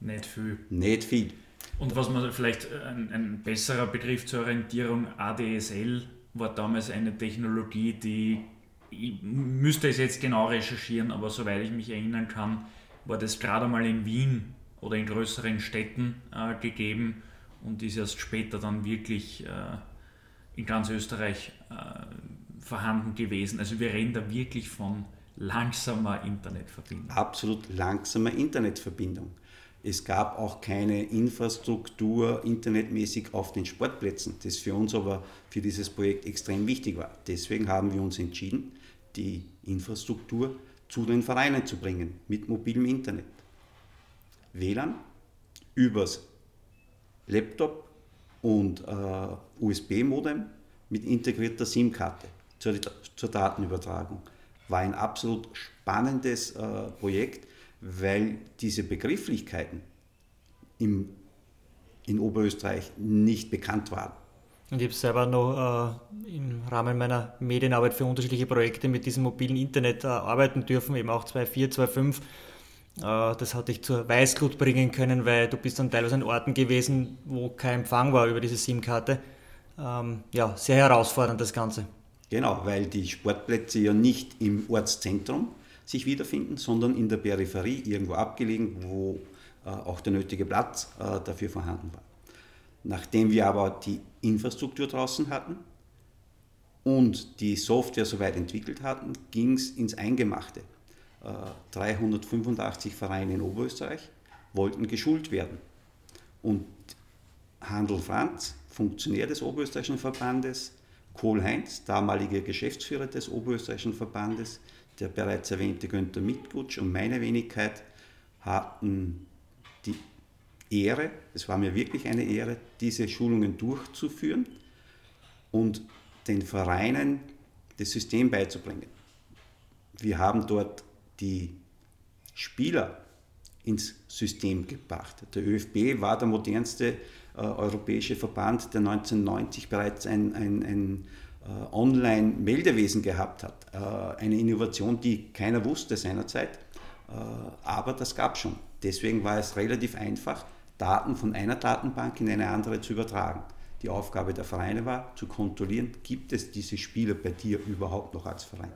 nicht viel. Nicht viel. Und was man vielleicht ein, ein besserer Begriff zur Orientierung, ADSL war damals eine Technologie, die ich müsste es jetzt genau recherchieren, aber soweit ich mich erinnern kann, war das gerade mal in Wien oder in größeren Städten äh, gegeben und ist erst später dann wirklich äh, in ganz Österreich äh, vorhanden gewesen. Also wir reden da wirklich von langsamer Internetverbindung. Absolut langsamer Internetverbindung. Es gab auch keine Infrastruktur internetmäßig auf den Sportplätzen, das für uns aber für dieses Projekt extrem wichtig war. Deswegen haben wir uns entschieden, die Infrastruktur zu den Vereinen zu bringen mit mobilem Internet. WLAN übers Laptop und äh, USB-Modem mit integrierter SIM-Karte zur, zur, Datenübertragung. War ein absolut spannendes äh, Projekt, weil diese Begrifflichkeiten im, in Oberösterreich nicht bekannt waren. Und ich habe selber noch äh, im Rahmen meiner Medienarbeit für unterschiedliche Projekte mit diesem mobilen Internet äh, arbeiten dürfen, eben auch 2.4, 2.5. Äh, das hatte ich zur Weißglut bringen können, weil du bist dann teilweise an Orten gewesen, wo kein Empfang war über diese SIM-Karte. Ähm, ja, sehr herausfordernd das Ganze. Genau, weil die Sportplätze ja nicht im Ortszentrum sich wiederfinden, sondern in der Peripherie, irgendwo abgelegen, wo äh, auch der nötige Platz äh, dafür vorhanden war. Nachdem wir aber die Infrastruktur draußen hatten und die Software soweit entwickelt hatten, ging es ins Eingemachte. 385 Vereine in Oberösterreich wollten geschult werden. Und Handel Franz, Funktionär des Oberösterreichischen Verbandes, Kohl Heinz, damaliger Geschäftsführer des Oberösterreichischen Verbandes, der bereits erwähnte Günther Mitgutsch und meine Wenigkeit hatten Ehre, es war mir wirklich eine Ehre, diese Schulungen durchzuführen und den Vereinen das System beizubringen. Wir haben dort die Spieler ins System gebracht. Der ÖFB war der modernste äh, europäische Verband, der 1990 bereits ein, ein, ein äh, Online-Meldewesen gehabt hat. Äh, eine Innovation, die keiner wusste seinerzeit, äh, aber das gab es schon. Deswegen war es relativ einfach, Daten von einer Datenbank in eine andere zu übertragen. Die Aufgabe der Vereine war, zu kontrollieren, gibt es diese Spieler bei dir überhaupt noch als Verein?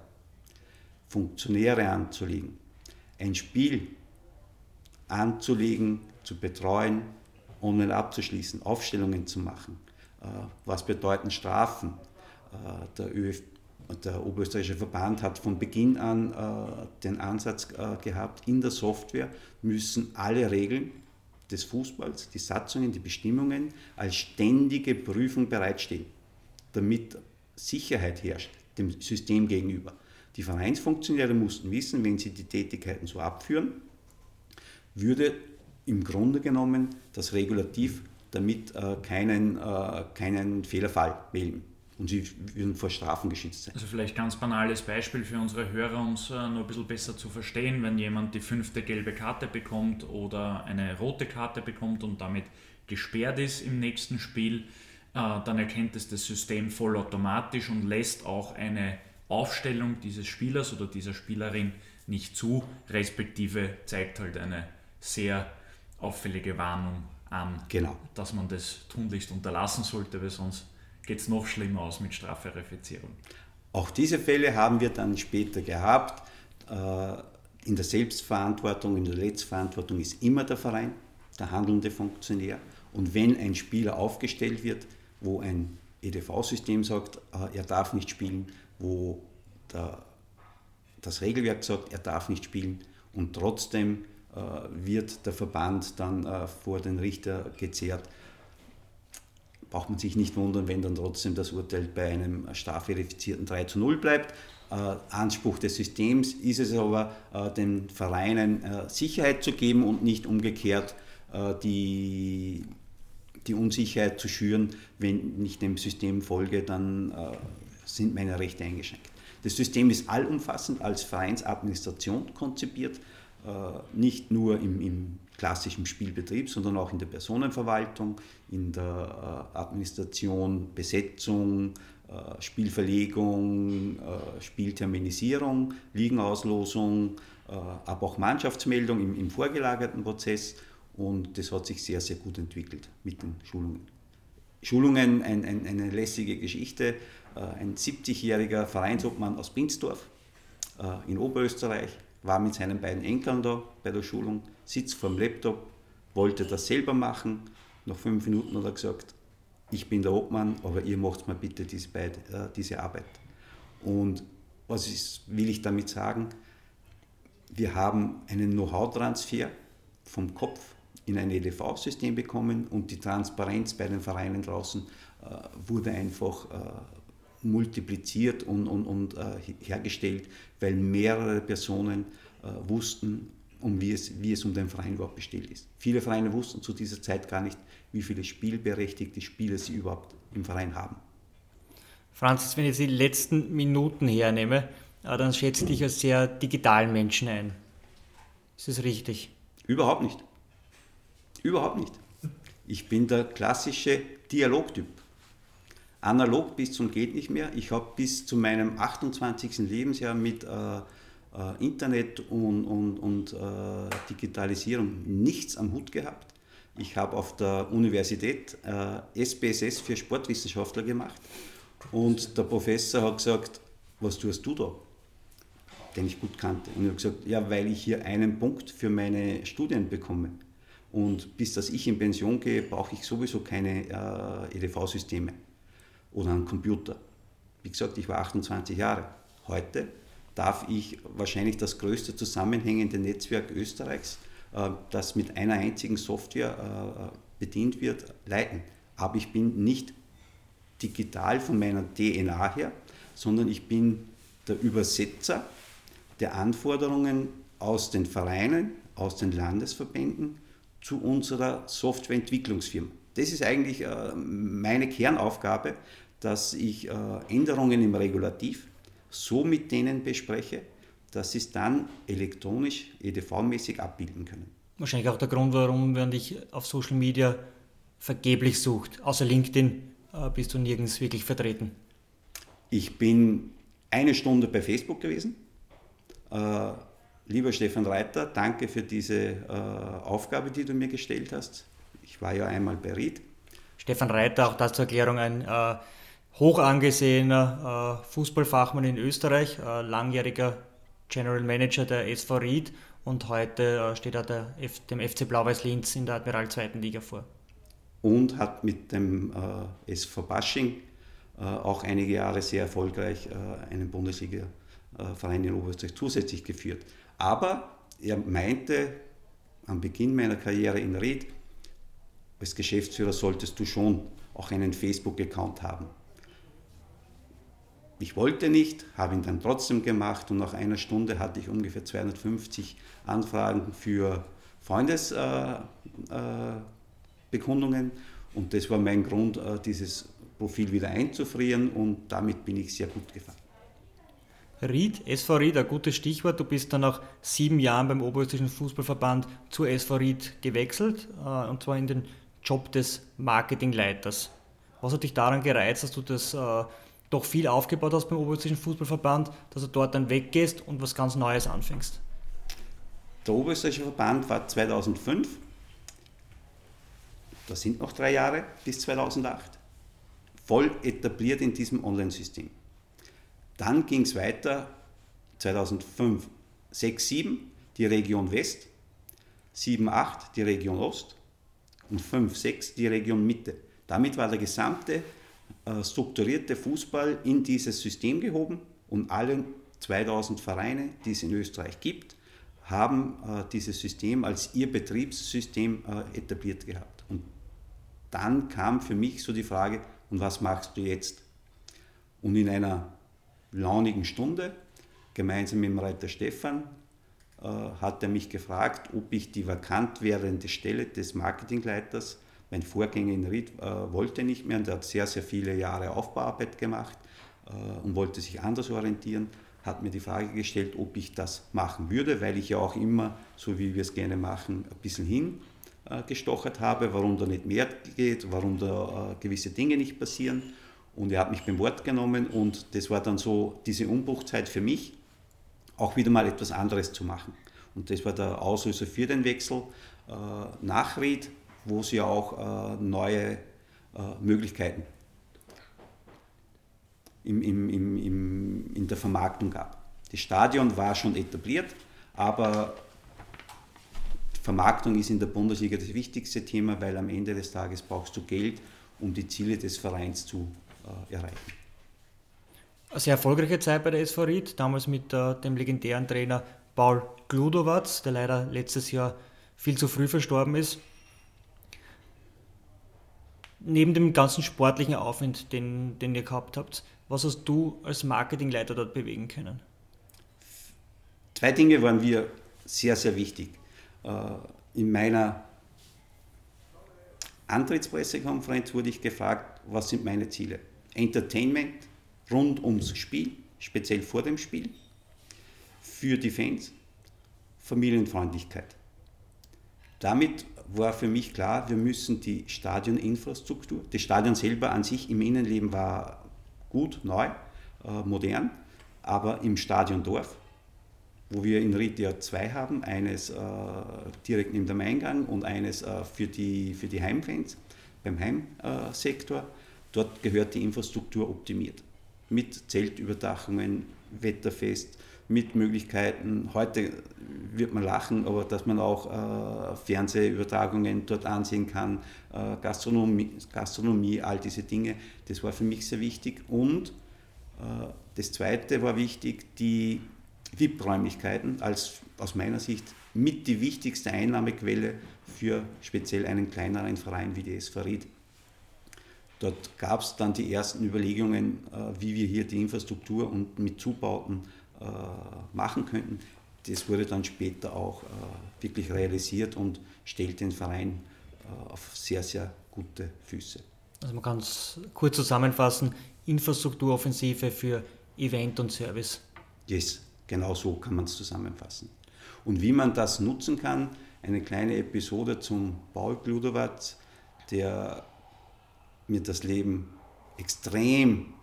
Funktionäre anzulegen, ein Spiel anzulegen, zu betreuen, online abzuschließen, Aufstellungen zu machen. Was bedeuten Strafen? Äh, der, ÖF, der Oberösterreichische Verband hat von Beginn an äh, den Ansatz äh, gehabt, in der Software müssen alle Regeln des Fußballs, die Satzungen, die Bestimmungen als ständige Prüfung bereitstehen, damit Sicherheit herrscht dem System gegenüber. Die Vereinsfunktionäre mussten wissen, wenn sie die Tätigkeiten so abführen, würde im Grunde genommen das Regulativ damit äh, keinen, äh, keinen Fehlerfall wählen und sie würden vor Strafen geschützt sein. Also vielleicht ganz banales Beispiel für unsere Hörer, um es äh, nur ein bisschen besser zu verstehen, wenn jemand die fünfte gelbe Karte bekommt oder eine rote Karte bekommt und damit gesperrt ist im nächsten Spiel, äh, dann erkennt es das System vollautomatisch und lässt auch eine Aufstellung dieses Spielers oder dieser Spielerin nicht zu, respektive zeigt halt eine sehr auffällige Warnung an, genau. dass man das tunlichst unterlassen sollte, weil sonst geht es noch schlimmer aus mit Strafverifizierung. Auch diese Fälle haben wir dann später gehabt. Äh, in der Selbstverantwortung, in der Letztverantwortung ist immer der Verein, der handelnde Funktionär. Und wenn ein Spieler aufgestellt wird, wo ein EDV-System sagt, äh, er darf nicht spielen, wo der, das Regelwerk sagt, er darf nicht spielen und trotzdem äh, wird der Verband dann vor den Richter gezerrt, braucht man sich nicht wundern, wenn dann trotzdem das Urteil bei einem strafverifizierten 3 zu 0 bleibt. Äh, Anspruch des Systems ist es aber, äh, den Vereinen äh, Sicherheit zu geben und nicht umgekehrt äh, die, die Unsicherheit zu schüren, wenn ich dem System folge, dann äh, sind meine Rechte eingeschränkt. Das System ist allumfassend als Vereinsadministration konzipiert, äh, nicht nur im, im klassischen Spielbetrieb, sondern auch in der Personenverwaltung, in der äh, Administration, Besetzung, äh, Spielverlegung, äh, Spielterminisierung, Liegenauslosung, aber auch Mannschaftsmeldung im, im vorgelagerten Prozess und das hat sich sehr, sehr gut entwickelt mit den Schulungen. Schulungen, ein, ein, eine lässige Geschichte. Ein 70-jähriger Vereinsobmann aus Binsdorf in Oberösterreich war mit seinen beiden Enkeln da bei der Schulung, sitzt vor dem Laptop, wollte das selber machen. Nach fünf Minuten hat er gesagt, ich bin der Obmann, aber ihr macht mal bitte diese, beide, äh, diese Arbeit. Und was ist, will ich damit sagen? Wir haben einen Know-how-Transfer vom Kopf in ein EDV-System bekommen und die Transparenz bei den Vereinen draußen äh, wurde einfach äh, multipliziert und, und, und äh, hergestellt, weil mehrere Personen äh, wussten, um wie, es, wie es um den Verein überhaupt bestellt ist. Viele Vereine wussten zu dieser Zeit gar nicht, wie viele spielberechtigte Spieler sie überhaupt im Verein haben. Franz, wenn ich die letzten Minuten hernehme, äh, dann schätze ich dich als sehr digitalen Menschen ein. Ist das richtig? Überhaupt nicht. Überhaupt nicht. Ich bin der klassische Dialogtyp. Analog bis zum geht nicht mehr. Ich habe bis zu meinem 28. Lebensjahr mit äh, äh, Internet und, und, und äh, Digitalisierung nichts am Hut gehabt. Ich habe auf der Universität äh, SPSS für Sportwissenschaftler gemacht und der Professor hat gesagt, was tust du da? Den ich gut kannte. Und ich habe gesagt, ja, weil ich hier einen Punkt für meine Studien bekomme. Und bis dass ich in Pension gehe, brauche ich sowieso keine äh, EDV-Systeme oder einen Computer. Wie gesagt, ich war 28 Jahre. Heute darf ich wahrscheinlich das größte zusammenhängende Netzwerk Österreichs, äh, das mit einer einzigen Software äh, bedient wird, leiten. Aber ich bin nicht digital von meiner DNA her, sondern ich bin der Übersetzer der Anforderungen aus den Vereinen, aus den Landesverbänden zu unserer Softwareentwicklungsfirma. Das ist eigentlich äh, meine Kernaufgabe, dass ich äh, Änderungen im Regulativ so mit denen bespreche, dass sie es dann elektronisch, EDV-mäßig abbilden können. Wahrscheinlich auch der Grund, warum man dich auf Social Media vergeblich sucht. Außer LinkedIn äh, bist du nirgends wirklich vertreten. Ich bin eine Stunde bei Facebook gewesen. Äh, lieber Stefan Reiter, danke für diese äh, Aufgabe, die du mir gestellt hast. Ich war ja einmal bei Ried. Stefan Reiter, auch das zur Erklärung, ein äh, hoch angesehener äh, Fußballfachmann in Österreich, äh, langjähriger General Manager der SV Ried und heute äh, steht er dem FC Blau-Weiß Linz in der Admiral 2. Liga vor. Und hat mit dem äh, SV Basching äh, auch einige Jahre sehr erfolgreich äh, einen Bundesliga-Verein in Oberösterreich zusätzlich geführt. Aber er meinte am Beginn meiner Karriere in Ried, als Geschäftsführer solltest du schon auch einen Facebook-Account haben. Ich wollte nicht, habe ihn dann trotzdem gemacht und nach einer Stunde hatte ich ungefähr 250 Anfragen für Freundesbekundungen äh, äh, und das war mein Grund, äh, dieses Profil wieder einzufrieren und damit bin ich sehr gut gefahren. Ried, SV Ried, ein gutes Stichwort. Du bist dann nach sieben Jahren beim Oberösterreichischen Fußballverband zur SV Ried gewechselt äh, und zwar in den Job des Marketingleiters. Was hat dich daran gereizt, dass du das äh, doch viel aufgebaut hast beim Oberösterreichischen Fußballverband, dass du dort dann weggehst und was ganz Neues anfängst? Der Oberösterreichische Verband war 2005, da sind noch drei Jahre bis 2008, voll etabliert in diesem Online-System. Dann ging es weiter 2005, 6, 7 die Region West, 7, 8 die Region Ost und 5, 6 die Region Mitte. Damit war der gesamte strukturierte Fußball in dieses System gehoben und alle 2000 Vereine, die es in Österreich gibt, haben äh, dieses System als ihr Betriebssystem äh, etabliert gehabt. Und dann kam für mich so die Frage, und was machst du jetzt? Und in einer launigen Stunde, gemeinsam mit dem Reiter Stefan, hat er mich gefragt, ob ich die vakant werdende Stelle des Marketingleiters mein Vorgänger in Ried äh, wollte nicht mehr und hat sehr, sehr viele Jahre Aufbauarbeit gemacht äh, und wollte sich anders orientieren. Hat mir die Frage gestellt, ob ich das machen würde, weil ich ja auch immer, so wie wir es gerne machen, ein bisschen hingestochert äh, habe, warum da nicht mehr geht, warum da äh, gewisse Dinge nicht passieren. Und er hat mich beim Wort genommen und das war dann so diese Umbruchzeit für mich, auch wieder mal etwas anderes zu machen. Und das war der Auslöser für den Wechsel äh, nach Ried wo ja auch äh, neue äh, Möglichkeiten im, im, im, in der Vermarktung gab. Das Stadion war schon etabliert, aber Vermarktung ist in der Bundesliga das wichtigste Thema, weil am Ende des Tages brauchst du Geld, um die Ziele des Vereins zu äh, erreichen. Eine sehr erfolgreiche Zeit bei der SV Ried, damals mit äh, dem legendären Trainer Paul Gludowatz, der leider letztes Jahr viel zu früh verstorben ist. Neben dem ganzen sportlichen Aufwand, den, den ihr gehabt habt, was hast du als Marketingleiter dort bewegen können? Zwei Dinge waren mir sehr, sehr wichtig. Äh, in meiner Antrittspressekonferenz wurde ich gefragt, was sind meine Ziele? Entertainment rund ums Spiel, speziell vor dem Spiel, für die Fans, Familienfreundlichkeit. Damit war für mich klar, wir müssen die Stadioninfrastruktur, das Stadion selber an sich im Innenleben war gut, neu, äh, modern, aber im Stadiondorf, wo wir in Ried zwei haben, eines äh, direkt neben dem Eingang und eines äh, für, die, für die Heimfans beim Heimsektor, dort gehört die Infrastruktur optimiert. Mit Zeltüberdachungen, Wetterfest, mit Möglichkeiten, heute wird man lachen, aber dass man auch äh, Fernsehübertragungen dort ansehen kann, äh, Gastronomie, Gastronomie, all diese Dinge, das war für mich sehr wichtig. Und äh, das Zweite war wichtig, die VIP-Räumlichkeiten als aus meiner Sicht mit die wichtigste Einnahmequelle für speziell einen kleineren Verein wie die Ried. Dort gab es dann die ersten Überlegungen, äh, wie wir hier die Infrastruktur und mit Zubauten äh, machen könnten. Das wurde dann später auch äh, wirklich realisiert und stellt den Verein äh, auf sehr, sehr gute Füße. Also man kann es kurz zusammenfassen, Infrastrukturoffensive für Event und Service. Yes, genau so kann man es zusammenfassen. Und wie man das nutzen kann, eine kleine Episode zum Paul Gludowatz, der mir das Leben extrem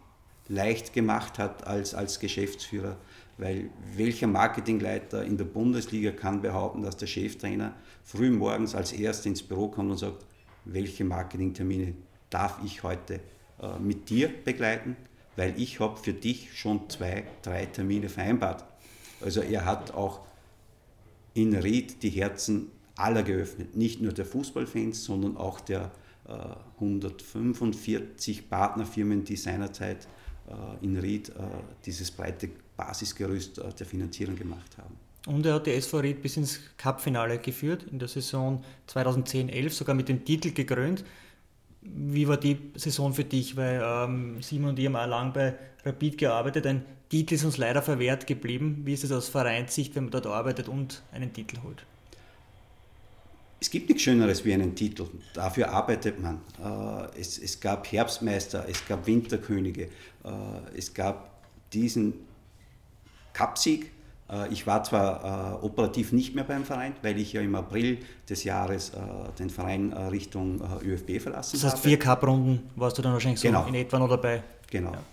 leicht gemacht hat als, als Geschäftsführer weil welcher Marketingleiter in der Bundesliga kann behaupten, dass der Cheftrainer früh morgens als Erster ins Büro kommt und sagt, welche Marketingtermine darf ich heute äh, mit dir begleiten, weil ich habe für dich schon zwei, drei Termine vereinbart. Also er hat auch in Ried die Herzen aller geöffnet, nicht nur der Fußballfans, sondern auch der äh, 145 Partnerfirmen, die seinerzeit äh, in Ried äh, dieses breite Basisgerüst äh, der Finanzierung gemacht haben. Und er hat die SV Ried bis ins Cup-Finale geführt, in der Saison 2010-11, sogar mit dem Titel gekrönt. Wie war die Saison für dich? Weil ähm, Simon und ich haben auch lang bei Rapid gearbeitet. Ein Titel ist uns leider verwehrt geblieben. Wie ist es aus Vereinssicht, wenn man dort arbeitet und einen Titel holt? Es gibt nichts Schöneres wie einen Titel. Dafür arbeitet man. Äh, es, es gab Herbstmeister, es gab Winterkönige, äh, es gab diesen Cupsieg. Äh, ich war zwar operativ nicht mehr beim Verein, weil ich ja im April des Jahres den Verein Richtung ÖFB verlassen habe. Das heißt, vier Cup-Runden warst du dann wahrscheinlich so genau. in etwa noch dabei. Genau. Ja.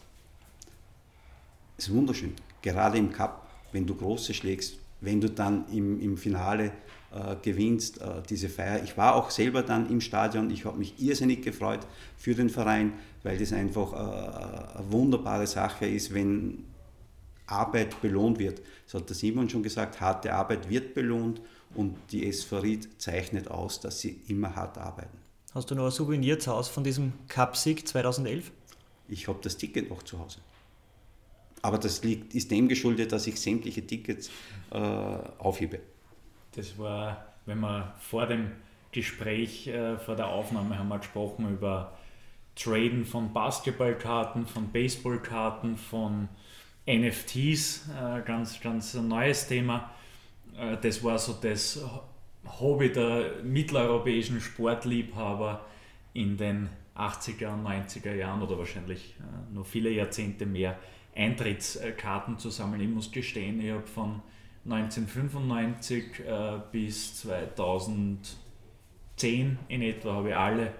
Es ist wunderschön. Gerade im Cup, wenn du große schlägst, wenn du dann im, im Finale äh, gewinnst, äh, diese Feier. Ich war auch selber dann im Stadion, ich habe mich irrsinnig gefreut für den Verein, weil das einfach äh, eine wunderbare Sache ist, wenn Arbeit belohnt wird. Das hat der Simon schon gesagt, harte Arbeit wird belohnt und die Ried zeichnet aus, dass sie immer hart arbeiten. Hast du noch ein Souvenir zu Hause von diesem Cup-Sieg 2011? Ich habe das Ticket noch zu Hause. Aber das liegt, ist dem geschuldet, dass ich sämtliche Tickets äh, aufhebe. Das war, wenn wir vor dem Gespräch, äh, vor der Aufnahme haben wir gesprochen über Traden von Basketballkarten, von Baseballkarten, von NFTs, äh, ganz, ganz neues Thema. Äh, das war so das Hobby der mitteleuropäischen Sportliebhaber in den 80er und 90er Jahren oder wahrscheinlich äh, noch viele Jahrzehnte mehr Eintrittskarten zu sammeln. Ich muss gestehen, ich habe von 1995 äh, bis 2010 in etwa habe ich alle.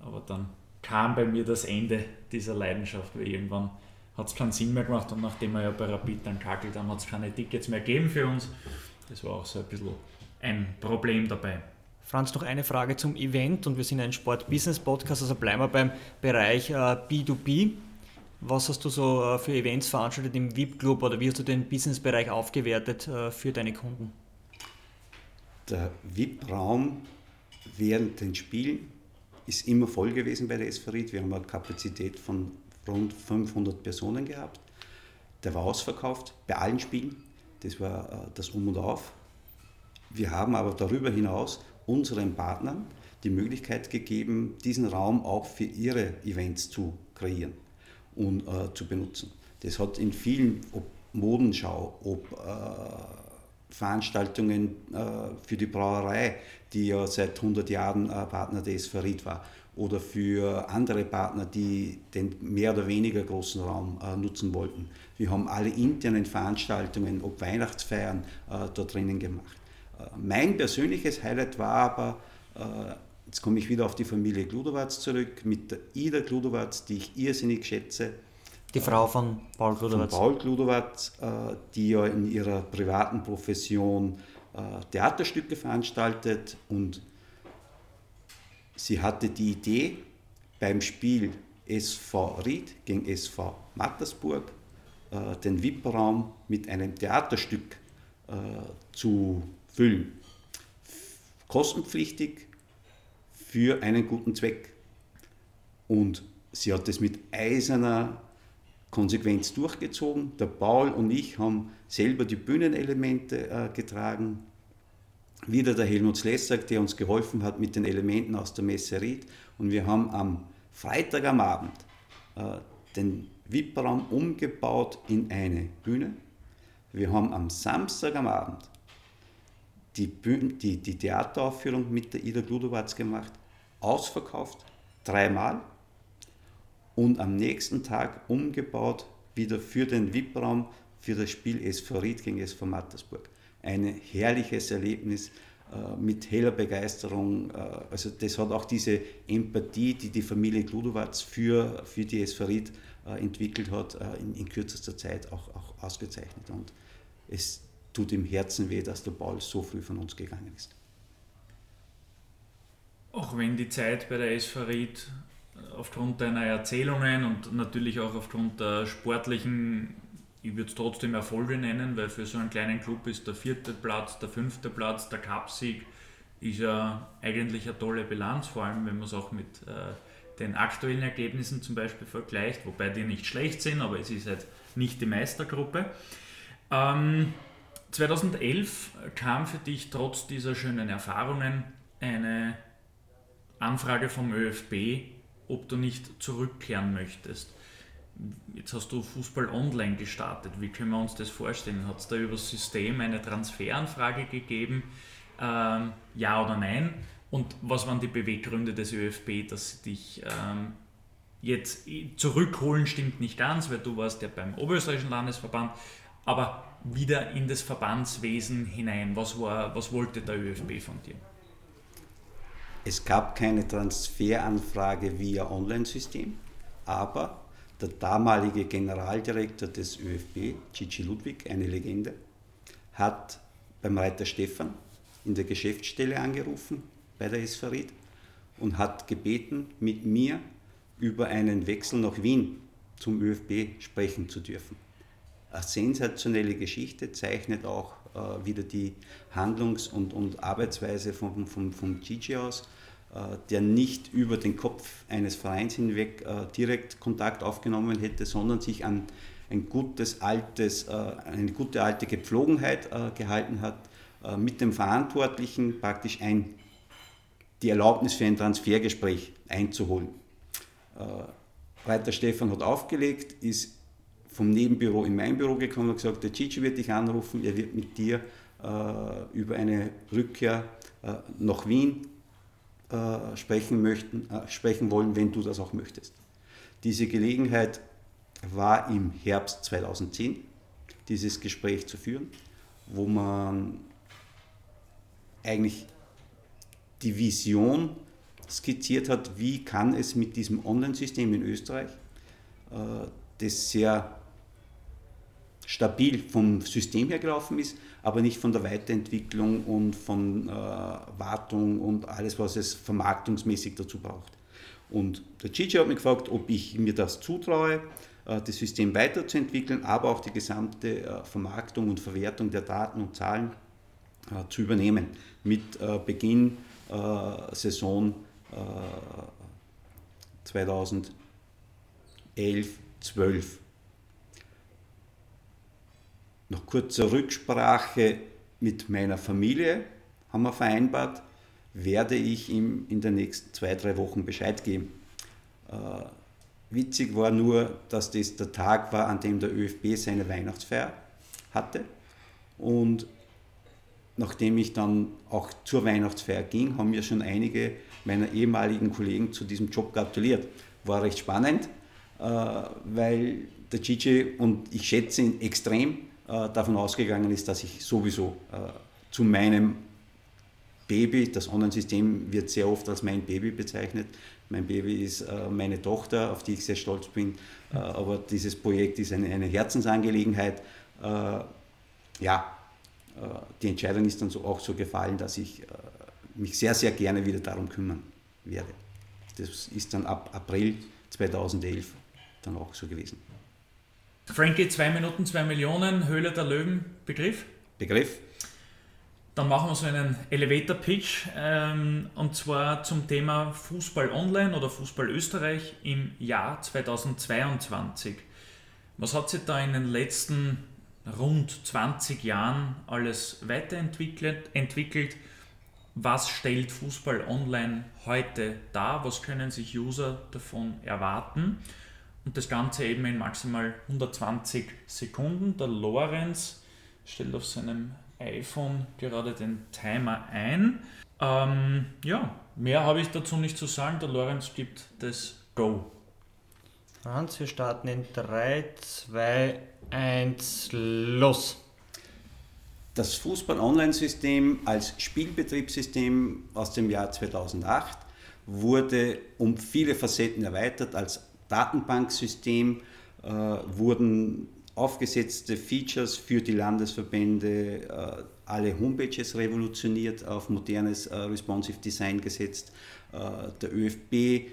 Aber dann kam bei mir das Ende dieser Leidenschaft, weil irgendwann hat es keinen Sinn mehr gemacht und nachdem wir ja bei Rapid dann kackelt haben, hat es keine Tickets mehr gegeben für uns. Das war auch so ein bisschen ein Problem dabei. Franz, noch eine Frage zum Event und wir sind ein Sport-Business-Podcast, also bleiben wir beim Bereich äh, B2B. Was hast du so äh, für Events veranstaltet im VIP-Club oder wie hast du den Businessbereich aufgewertet äh, für deine Kunden? Der VIP-Raum während den Spielen ist immer voll gewesen bei der SVRID. Wir haben eine Kapazität von rund 500 Personen gehabt. Der war ausverkauft bei allen Spielen. Das war äh, das Um und Auf. Wir haben aber darüber hinaus unseren Partnern die Möglichkeit gegeben, diesen Raum auch für ihre Events zu kreieren und äh, zu benutzen. Das hat in vielen, ob Modenschau, ob äh, Veranstaltungen äh, für die Brauerei, die ja seit 100 Jahren äh, Partner des Farid war, oder für andere Partner, die den mehr oder weniger großen Raum äh, nutzen wollten. Wir haben alle internen Veranstaltungen, ob Weihnachtsfeiern, äh, da drinnen gemacht. Äh, mein persönliches Highlight war aber, äh, jetzt komme ich wieder auf die Familie Gludowatz zurück, mit der Ida Gludowatz, die ich irrsinnig schätze. Die Frau von Paul Gludowatz. Von Paul Gludowatz, äh, die ja in ihrer privaten Profession Theaterstücke veranstaltet und sie hatte die Idee beim Spiel SV Ried gegen SV Mattersburg den VIP-Raum mit einem Theaterstück zu füllen. Kostenpflichtig für einen guten Zweck. Und sie hat es mit eiserner Konsequenz durchgezogen. Der Paul und ich haben selber die Bühnenelemente äh, getragen. Wieder der Helmut Slessak, der uns geholfen hat mit den Elementen aus der Messe Ried. Und wir haben am Freitag am Abend äh, den VIP-Raum umgebaut in eine Bühne. Wir haben am Samstag am Abend die, Bühnen, die, die Theateraufführung mit der Ida Gludowatz gemacht, ausverkauft, dreimal und am nächsten Tag umgebaut wieder für den VIP-Raum für das Spiel SV Ried gegen SV Mattersburg. Ein herrliches Erlebnis äh, mit heller Begeisterung. Äh, also das hat auch diese Empathie, die die Familie Gludowatz für, für die Ried äh, entwickelt hat, in, in, kürzester Zeit auch, auch ausgezeichnet. Und es tut im Herzen weh, dass der Paul so früh von uns gegangen ist. Auch wenn die Zeit bei der Ried aufgrund deiner Erzählungen und natürlich auch aufgrund der sportlichen, ich würde es trotzdem Erfolge nennen, weil für so einen kleinen Club ist der vierte Platz, der fünfte Platz, der Cupsieg ist ja eigentlich eine tolle Bilanz, vor allem wenn man es auch mit äh, den aktuellen Ergebnissen zum Beispiel vergleicht, wobei die nicht schlecht sind, aber es ist halt nicht die Meistergruppe. Ähm, 2011 kam für dich trotz dieser schönen Erfahrungen eine Anfrage vom ÖFB, ob du nicht zurückkehren möchtest. Jetzt hast du Fußball online gestartet. Wie können wir uns das vorstellen? Hat es da über das System eine Transferanfrage gegeben? Ähm, ja oder nein? Und was waren die Beweggründe des ÖFB, dass sie dich ähm, jetzt zurückholen, stimmt nicht ganz, weil du warst ja beim Oberösterreichischen Landesverband, aber wieder in das Verbandswesen hinein? Was, war, was wollte der ÖFB von dir? Es gab keine Transferanfrage via Online-System, aber der damalige Generaldirektor des ÖFB, Gigi Ludwig, eine Legende, hat beim Reiter Stefan in der Geschäftsstelle angerufen bei der SVRID und hat gebeten, mit mir über einen Wechsel nach Wien zum ÖFB sprechen zu dürfen. Eine sensationelle Geschichte, zeichnet auch äh, wieder die Handlungs- und, und Arbeitsweise von, von, von Gigi aus, der nicht über den Kopf eines Vereins hinweg äh, direkt Kontakt aufgenommen hätte, sondern sich an ein gutes altes, äh, eine gute alte Gepflogenheit äh, gehalten hat, äh, mit dem Verantwortlichen praktisch ein, die Erlaubnis für ein Transfergespräch einzuholen. Reiter Stefan hat aufgelegt, ist vom Nebenbüro in mein Büro gekommen und gesagt, der Gigi wird dich anrufen, er wird mit dir äh, über eine Rückkehr äh, nach Wien äh, sprechen, möchten, äh, sprechen wollen, wenn du das auch möchtest. Diese Gelegenheit war im Herbst 2010, dieses Gespräch zu führen, wo man eigentlich die Vision skizziert hat, wie kann es mit diesem Online-System in Österreich, äh, das sehr stabil vom System her gelaufen ist, aber nicht von der Weiterentwicklung und von äh, Wartung und alles, was es vermarktungsmäßig dazu braucht. Und der Gigi hat mich gefragt, ob ich mir das zutraue, äh, das System weiterzuentwickeln, aber auch die gesamte äh, Vermarktung und Verwertung der Daten und Zahlen äh, zu übernehmen mit äh, Beginn äh, Saison 2011, 12. Nach kurzer Rücksprache mit meiner Familie haben wir vereinbart, werde ich ihm in den nächsten zwei, drei Wochen Bescheid geben. Äh, witzig war nur, dass das der Tag war, an dem der ÖFB seine Weihnachtsfeier hatte. Und nachdem ich dann auch zur Weihnachtsfeier ging, haben mir schon einige meiner ehemaligen Kollegen zu diesem Job gratuliert. War recht spannend, äh, weil der Gigi und ich schätze ihn extrem davon ausgegangen ist, dass ich sowieso äh, zu meinem Baby, das Online-System wird sehr oft als mein Baby bezeichnet. Mein Baby ist meine Tochter, auf die ich sehr stolz bin, aber dieses Projekt ist eine, eine Herzensangelegenheit. Ja, die Entscheidung ist dann so auch so gefallen, dass ich mich sehr, sehr gerne wieder darum kümmern werde. Das ist dann ab April 2011 dann auch so gewesen. Frankie, zwei Minuten, zwei Millionen, Höhle der Löwen, Begriff? Begriff. Dann machen wir so einen Elevator-Pitch ähm, und zwar zum Thema Fußball Online oder Fußball Österreich im Jahr 2022. Was hat sich da in den letzten rund 20 Jahren alles weiterentwickelt? Entwickelt? Was stellt Fußball Online heute dar? Was können sich User davon erwarten? Und das Ganze eben in maximal 120 Sekunden. Der Lorenz stellt auf seinem iPhone gerade den Timer ein. Ähm, ja, mehr habe ich dazu nicht zu sagen. Der Lorenz gibt das Go. Franz, wir starten in 3, 2, 1, los. Das Fußball-Online-System als Spielbetriebssystem aus dem Jahr 2008 wurde um viele Facetten erweitert als Datenbanksystem äh, wurden aufgesetzte Features für die Landesverbände, äh, alle Homepages revolutioniert, auf modernes äh, Responsive Design gesetzt. Äh, der ÖFB äh,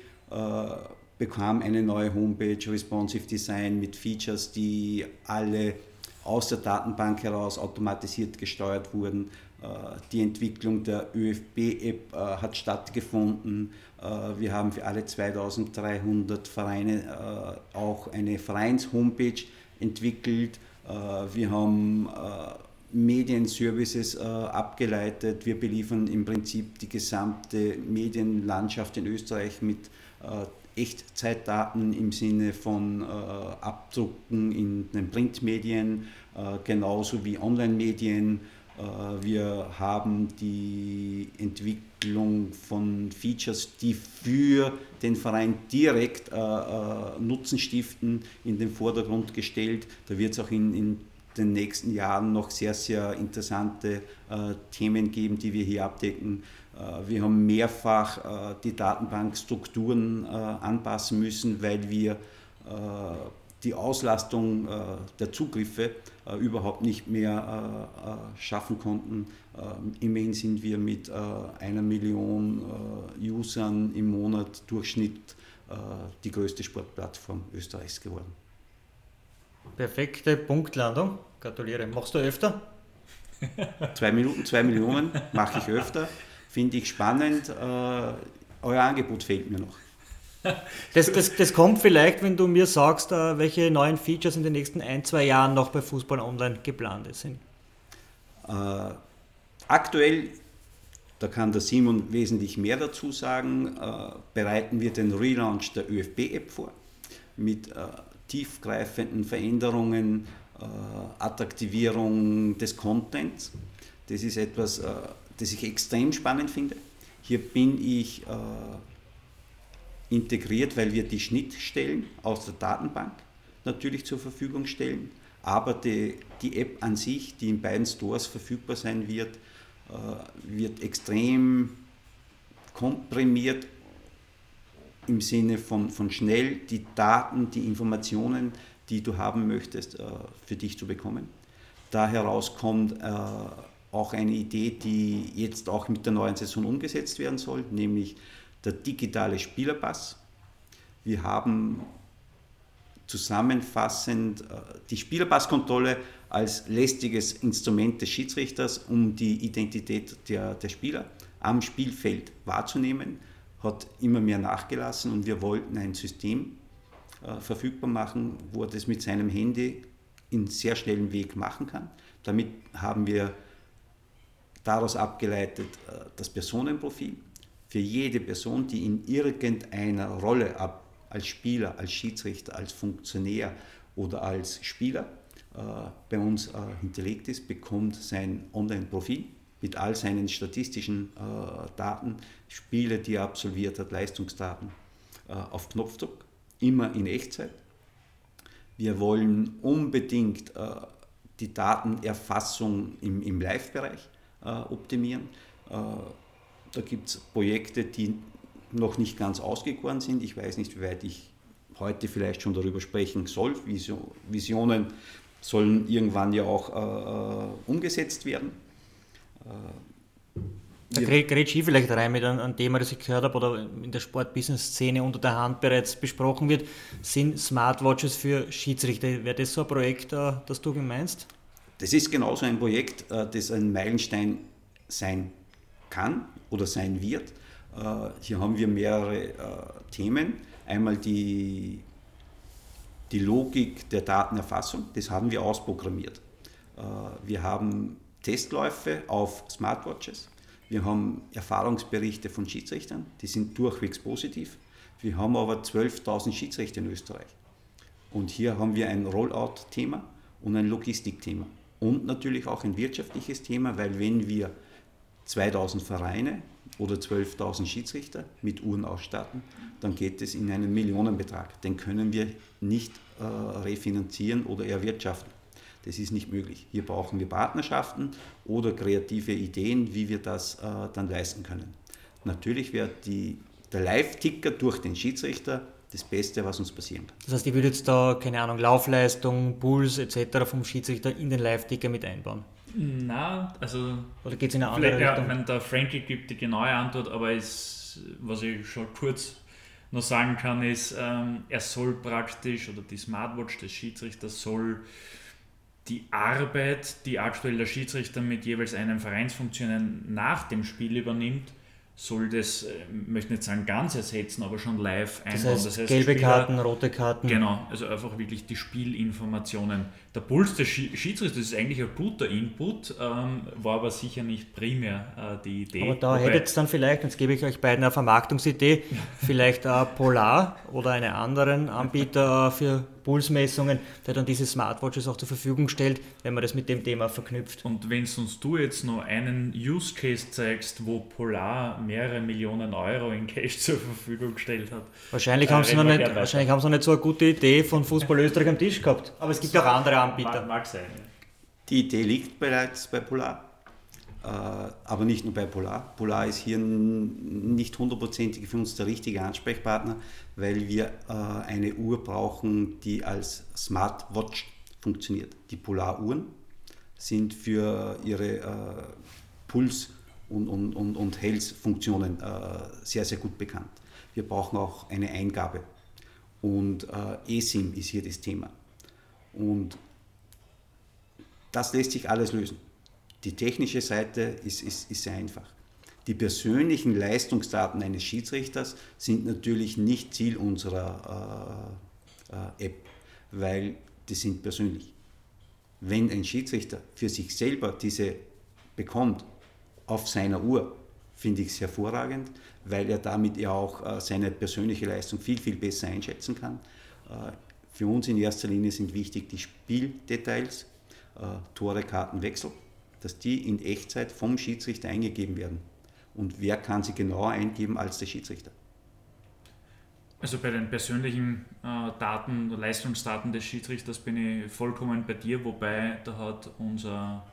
bekam eine neue Homepage, Responsive Design mit Features, die alle aus der Datenbank heraus automatisiert gesteuert wurden. Äh, die Entwicklung der ÖFB-App hat stattgefunden. Äh, wir haben für alle 2300 Vereine äh, auch eine Vereins-Homepage entwickelt. Äh, wir haben Medienservices abgeleitet. Wir beliefern im Prinzip die gesamte Medienlandschaft in Österreich mit Echtzeitdaten im Sinne von Abdrucken in den Printmedien, genauso wie Online-Medien. Wir haben die Entwicklung von Features, die für den Verein direkt äh, äh, Nutzen stiften, in den Vordergrund gestellt. Da wird es auch in, in, den nächsten Jahren noch sehr, sehr interessante äh, Themen geben, die wir hier abdecken. Äh, wir haben mehrfach äh, die Datenbankstrukturen äh, anpassen müssen, weil wir die Auslastung der Zugriffe äh, überhaupt nicht mehr äh, äh, schaffen konnten. immerhin sind wir mit einer Million Usern im Monat Durchschnitt die größte Sportplattform Österreichs geworden. Perfekte Punktlandung. Gratuliere. Machst du öfter? zwei Minuten, zwei Millionen mache ich öfter. Finde ich spannend. euer Angebot fehlt mir noch. Das, das, das kommt vielleicht, wenn du mir sagst, äh, welche neuen Features in den nächsten ein, zwei Jahren noch bei Fußball Online geplant sind. Äh, aktuell, da kann der Simon wesentlich mehr dazu sagen, äh, bereiten wir den Relaunch der ÖFB-App vor mit äh, tiefgreifenden Veränderungen, äh, Attraktivierung des Contents. Das ist etwas, äh, das ich extrem spannend finde. Hier bin ich integriert, weil wir die Schnittstellen aus der Datenbank natürlich zur Verfügung stellen, aber die, die App an sich, die in beiden Stores verfügbar sein wird, äh, wird extrem komprimiert im Sinne von, von schnell die Daten, die Informationen, die du haben möchtest, äh, für dich zu bekommen. Da heraus kommt äh, auch eine Idee, die jetzt auch mit der neuen Saison umgesetzt werden soll, nämlich der digitale Spielerpass. Wir haben zusammenfassend äh, die Spielerpasskontrolle als lästiges Instrument des Schiedsrichters, um die Identität der, der Spieler am Spielfeld wahrzunehmen, hat immer mehr nachgelassen und wir wollten ein System äh, verfügbar machen, wo er das mit seinem Handy in sehr schnellen Weg machen kann. Damit haben wir daraus abgeleitet äh, das Personenprofil für jede Person, die in irgendeiner Rolle als Spieler, als Schiedsrichter, als Funktionär oder als Spieler äh, bei uns äh, hinterlegt ist, bekommt sein Online-Profil mit all seinen statistischen äh, Daten, Spiele, die er absolviert hat, Leistungsdaten äh, auf Knopfdruck, immer in Echtzeit. Wir wollen unbedingt äh, die Datenerfassung im, im Live-Bereich äh, optimieren. Da gibt es Projekte, die noch nicht ganz ausgegoren sind. Ich weiß nicht, wie weit ich heute vielleicht schon darüber sprechen soll. Visionen sollen irgendwann ja auch äh, umgesetzt werden. Da gerät ich vielleicht rein mit einem, Thema, das ich gehört habe oder in der Sport-Business-Szene unter der Hand bereits besprochen wird, sind Smartwatches für Schiedsrichter. Wäre das so ein Projekt, äh, das du meinst? Das ist genauso ein Projekt, äh, das ein Meilenstein sein kann oder sein wird. Äh, hier haben wir mehrere Themen. Einmal die, die Logik der Datenerfassung, das haben wir ausprogrammiert. Wir haben Testläufe auf Smartwatches. Wir haben Erfahrungsberichte von Schiedsrichtern, die sind durchwegs positiv. Wir haben aber 12.000 Schiedsrichter in Österreich. Und hier haben wir ein Rollout-Thema und ein Logistikthema. Und natürlich auch ein wirtschaftliches Thema, weil wenn wir 2000 Vereine oder 12.000 Schiedsrichter mit Uhren ausstatten, dann geht es in einen Millionenbetrag. Den können wir nicht äh, refinanzieren oder erwirtschaften. Das ist nicht möglich. Hier brauchen wir Partnerschaften oder kreative Ideen, wie wir das äh, dann leisten können. Natürlich wäre der Live-Ticker durch den Schiedsrichter das Beste, was uns passieren kann. Das heißt, ich würde jetzt da, keine Ahnung, Laufleistung, Puls etc. vom Schiedsrichter in den Live-Ticker mit einbauen? Na, also. Oder geht es in eine andere Richtung? Ja, wenn der Frankie gibt die genaue Antwort, aber es, was ich schon kurz noch sagen kann, ist, ähm, er soll praktisch, oder die Smartwatch des Schiedsrichters soll die Arbeit, die aktuell der Schiedsrichter mit jeweils einem Vereinsfunktionen nach dem Spiel übernimmt, soll das, ich äh, möchte nicht sagen ganz ersetzen, aber schon live einbauen. Das heißt, das heißt gelbe Spieler, Karten, rote Karten. Genau, also einfach wirklich die Spielinformationen. Der Puls des Schiedsrichters ist eigentlich ein guter Input, ähm, war aber sicher nicht primär äh, die Idee. Aber da hättet ihr dann vielleicht, jetzt gebe ich euch beiden eine Vermarktungsidee, vielleicht äh, Polar oder einen anderen Anbieter äh, für Pulsmessungen, der dann diese Smartwatches auch zur Verfügung stellt, wenn man das mit dem Thema verknüpft. Und wenn uns du jetzt noch einen Use Case zeigst, wo Polar mehrere Millionen Euro in Cash zur Verfügung gestellt hat. Wahrscheinlich, äh, haben, sie noch nicht, wahrscheinlich haben sie noch nicht so eine gute Idee von Fußball Österreich am Tisch gehabt. Aber es gibt so, auch andere Anbieter. Mag, mag sein. Ja. Die Idee liegt bereits bei Polar. Äh, aber nicht nur bei Polar. Polar ist hier nicht hundertprozentig für uns der richtige Ansprechpartner, weil wir äh, eine Uhr brauchen, die als Smartwatch funktioniert. Die Polar-Uhren sind für ihre äh, Puls- und, und, und, und Health-Funktionen sehr, sehr gut bekannt. Wir brauchen auch eine Eingabe. Und eSIM ist hier das Thema. Und das lässt sich alles lösen. Die technische Seite ist, ist, ist sehr einfach. Die persönlichen Leistungsdaten eines Schiedsrichters sind natürlich nicht Ziel unserer äh, äh, App, weil die sind persönlich. Wenn ein Schiedsrichter für sich selber diese bekommt auf seiner Uhr, finde ich es hervorragend, weil er damit ja auch äh, seine persönliche Leistung viel, viel besser einschätzen kann. Äh, für uns in erster Linie sind wichtig die Spieldetails, äh, Tore, Karten, Wechsel dass die in Echtzeit vom Schiedsrichter eingegeben werden. Und wer kann sie genauer eingeben als der Schiedsrichter? Also bei den persönlichen äh, Daten, Leistungsdaten des Schiedsrichters bin ich vollkommen bei dir, wobei da hat unser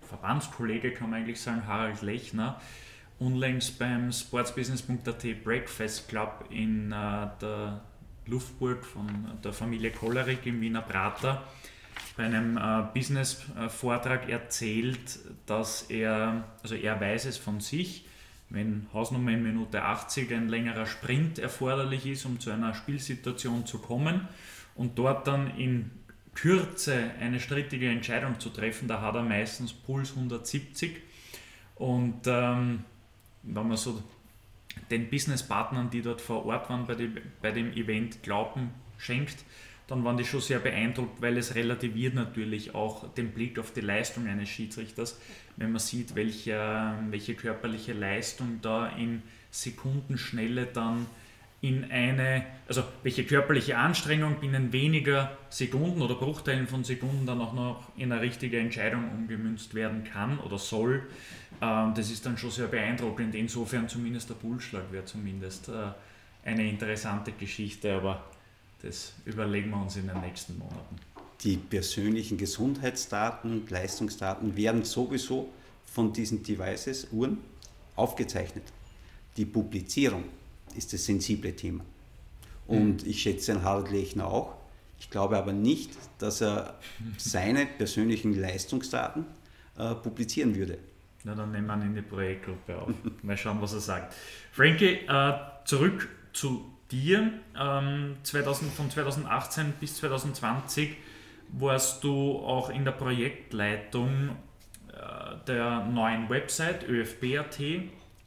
Verbandskollege, kann man eigentlich sagen, Harald Lechner, unlängst beim sportsbusiness.at Breakfast Club in äh, der Luftburg von der Familie Kollerik im Wiener Prater bei einem äh, Business-Vortrag erzählt, dass er, also er weiß es von sich, wenn Hausnummer in Minute 80 ein längerer Sprint erforderlich ist, um zu einer Spielsituation zu kommen und dort dann in Kürze eine strittige Entscheidung zu treffen, da hat er meistens Puls 170 und ähm, wenn man so den Businesspartnern, die dort vor Ort waren bei dem, bei dem Event, Glauben schenkt, dann waren die schon sehr beeindruckt, weil es relativiert natürlich auch den Blick auf die Leistung eines Schiedsrichters, wenn man sieht, welche, welche körperliche Leistung da in Sekundenschnelle dann in eine, also welche körperliche Anstrengung binnen weniger Sekunden oder Bruchteilen von Sekunden dann auch noch in eine richtige Entscheidung umgemünzt werden kann oder soll. Ähm, das ist dann schon sehr beeindruckend. Insofern zumindest der Pulsschlag wäre zumindest äh, eine interessante Geschichte, aber das überlegen wir uns in den nächsten Monaten. Die persönlichen Gesundheitsdaten und Leistungsdaten werden sowieso von diesen Devices, Uhren, aufgezeichnet. Die Publizierung ist das sensible Thema. Und mhm. ich schätze den Harald Lechner auch. Ich glaube aber nicht, dass er seine persönlichen Leistungsdaten äh, publizieren würde. Na, dann nehmen wir ihn in die Projektgruppe auf. Mal schauen, was er sagt. Frankie, äh, zurück zu dir. Ähm, 2000, von 2018 bis 2020 warst du auch in der Projektleitung äh, der neuen Website ÖFB.at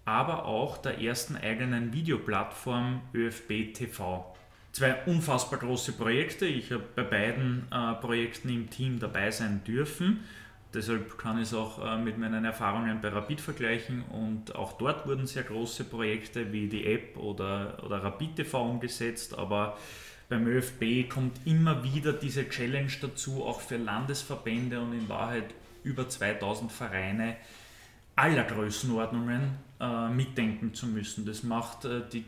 aber auch der ersten eigenen Videoplattform ÖFB TV. Zwei unfassbar große Projekte. Ich habe bei beiden äh, Projekten im Team dabei sein dürfen. Deshalb kann ich es auch äh, mit meinen Erfahrungen bei Rapid vergleichen und auch dort wurden sehr große Projekte wie die App oder, oder Rapid TV umgesetzt, aber beim ÖFB kommt immer wieder diese Challenge dazu, auch für Landesverbände und in Wahrheit über 2000 Vereine aller Größenordnungen äh, mitdenken zu müssen. Das macht äh, die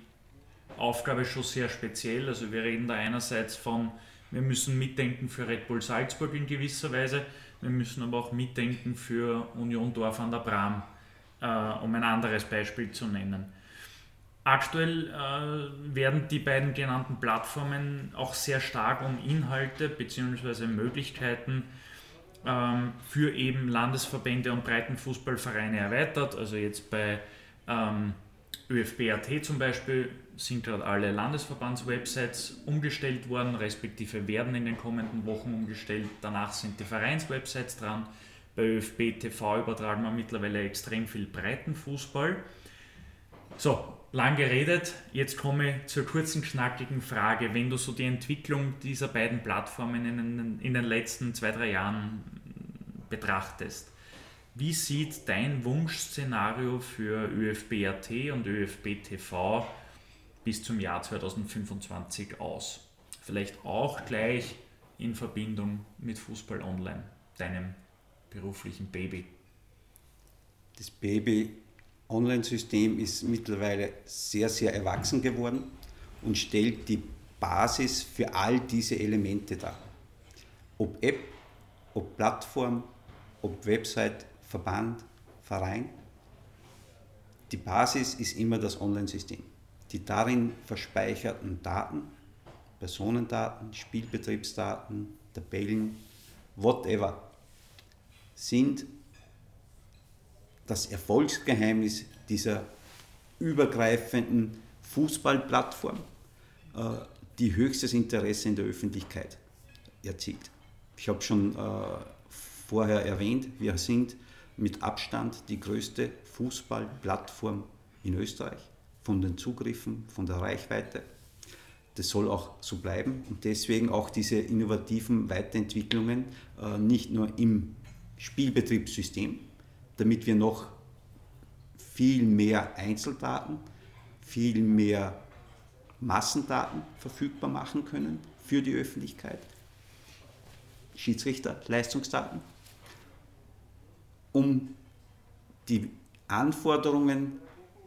Aufgabe schon sehr speziell. Also wir reden da einerseits von, wir müssen mitdenken für Red Bull Salzburg in gewisser Weise, wir müssen aber auch mitdenken für Union Dorf an der Bram, äh, um ein anderes Beispiel zu nennen. Aktuell äh, werden die beiden genannten Plattformen auch sehr stark um Inhalte bzw. Möglichkeiten ähm, für eben Landesverbände und Breitenfußballvereine erweitert. Also jetzt bei ähm, ÖFB.at zum Beispiel sind gerade alle Landesverbandswebsites umgestellt worden, respektive werden in den kommenden Wochen umgestellt. Danach sind die Vereinswebsites dran. Bei ÖFB TV übertragen wir mittlerweile extrem viel Breitenfußball. So, lang geredet, jetzt komme ich zur kurzen, knackigen Frage. Wenn du so die Entwicklung dieser beiden Plattformen in den, in den letzten zwei, drei Jahren betrachtest, wie sieht dein Wunschszenario für ÖFB.at und ÖFB TV bis zum Jahr 2025 aus? Vielleicht auch gleich in Verbindung mit Fußball Online, deinem beruflichen Baby. Das Baby Online-System ist mittlerweile sehr, sehr erwachsen geworden und stellt die Basis für all diese Elemente dar. Ob App, ob Plattform, ob Website, Verband, Verein. Die Basis ist immer das Online-System. Die darin verspeicherten Daten, Personendaten, Spielbetriebsdaten, Tabellen, whatever, sind das Erfolgsgeheimnis dieser übergreifenden Fußballplattform, äh, die höchstes Interesse in der Öffentlichkeit erzielt. Ich habe schon äh, vorher erwähnt, wir sind mit Abstand die größte Fußballplattform in Österreich, von den Zugriffen, von der Reichweite. Das soll auch so bleiben und deswegen auch diese innovativen Weiterentwicklungen äh, nicht nur im Spielbetriebssystem, damit wir noch viel mehr Einzeldaten, viel mehr Massendaten verfügbar machen können für die Öffentlichkeit, Schiedsrichter, Leistungsdaten, um die Anforderungen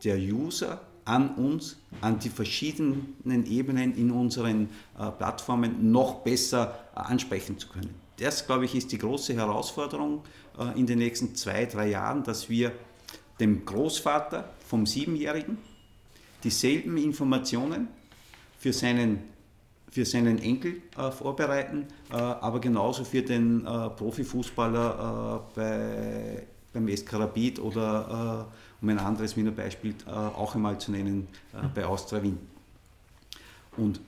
der User an uns, an die verschiedenen Ebenen in unseren äh, Plattformen noch besser äh, ansprechen zu können. Das, glaube ich, ist die große Herausforderung äh, in den nächsten zwei, drei Jahren, dass wir dem Großvater vom Siebenjährigen dieselben Informationen für seinen, für seinen Enkel äh, vorbereiten, äh, aber genauso für den äh, Profifußballer äh, bei beim Eskarabit oder um ein anderes Wiener Beispiel auch einmal zu nennen, bei Austria Wien. Und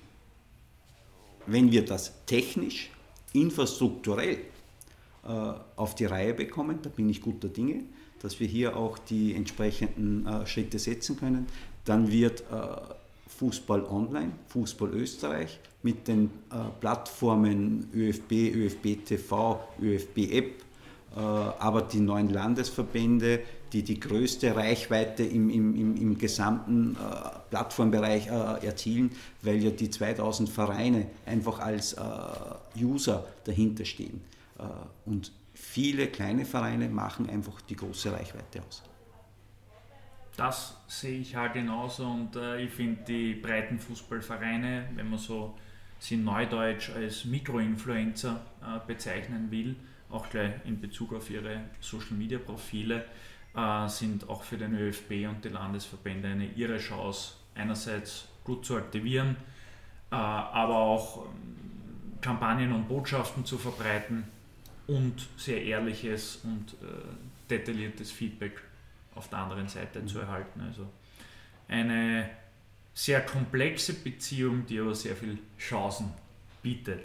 wenn wir das technisch, infrastrukturell auf die Reihe bekommen, da bin ich guter Dinge, dass wir hier auch die entsprechenden Schritte setzen können, dann wird Fußball Online, Fußball Österreich mit den äh, Plattformen ÖFB, ÖFB TV, ÖFB App, äh, aber die neuen Landesverbände, die die größte Reichweite im, im, im, im gesamten äh, Plattformbereich äh, erzielen, weil ja die 2000 Vereine einfach als äh, User dahinter stehen. Äh, und viele kleine Vereine machen einfach die große Reichweite aus das sehe ich halt genauso und äh, ich finde die breiten Fußballvereine, wenn man so sie neudeutsch als Mikroinfluencer äh, bezeichnen will, auch gleich in Bezug auf ihre Social Media Profile, äh, sind auch für den ÖFB und die Landesverbände eine ihre Chance, einerseits gut zu aktivieren, äh, aber auch ähm, Kampagnen und Botschaften zu verbreiten und sehr ehrliches und äh, detailliertes Feedback auf der anderen Seite mhm. zu erhalten. Also eine sehr komplexe Beziehung, die aber sehr viele Chancen bietet.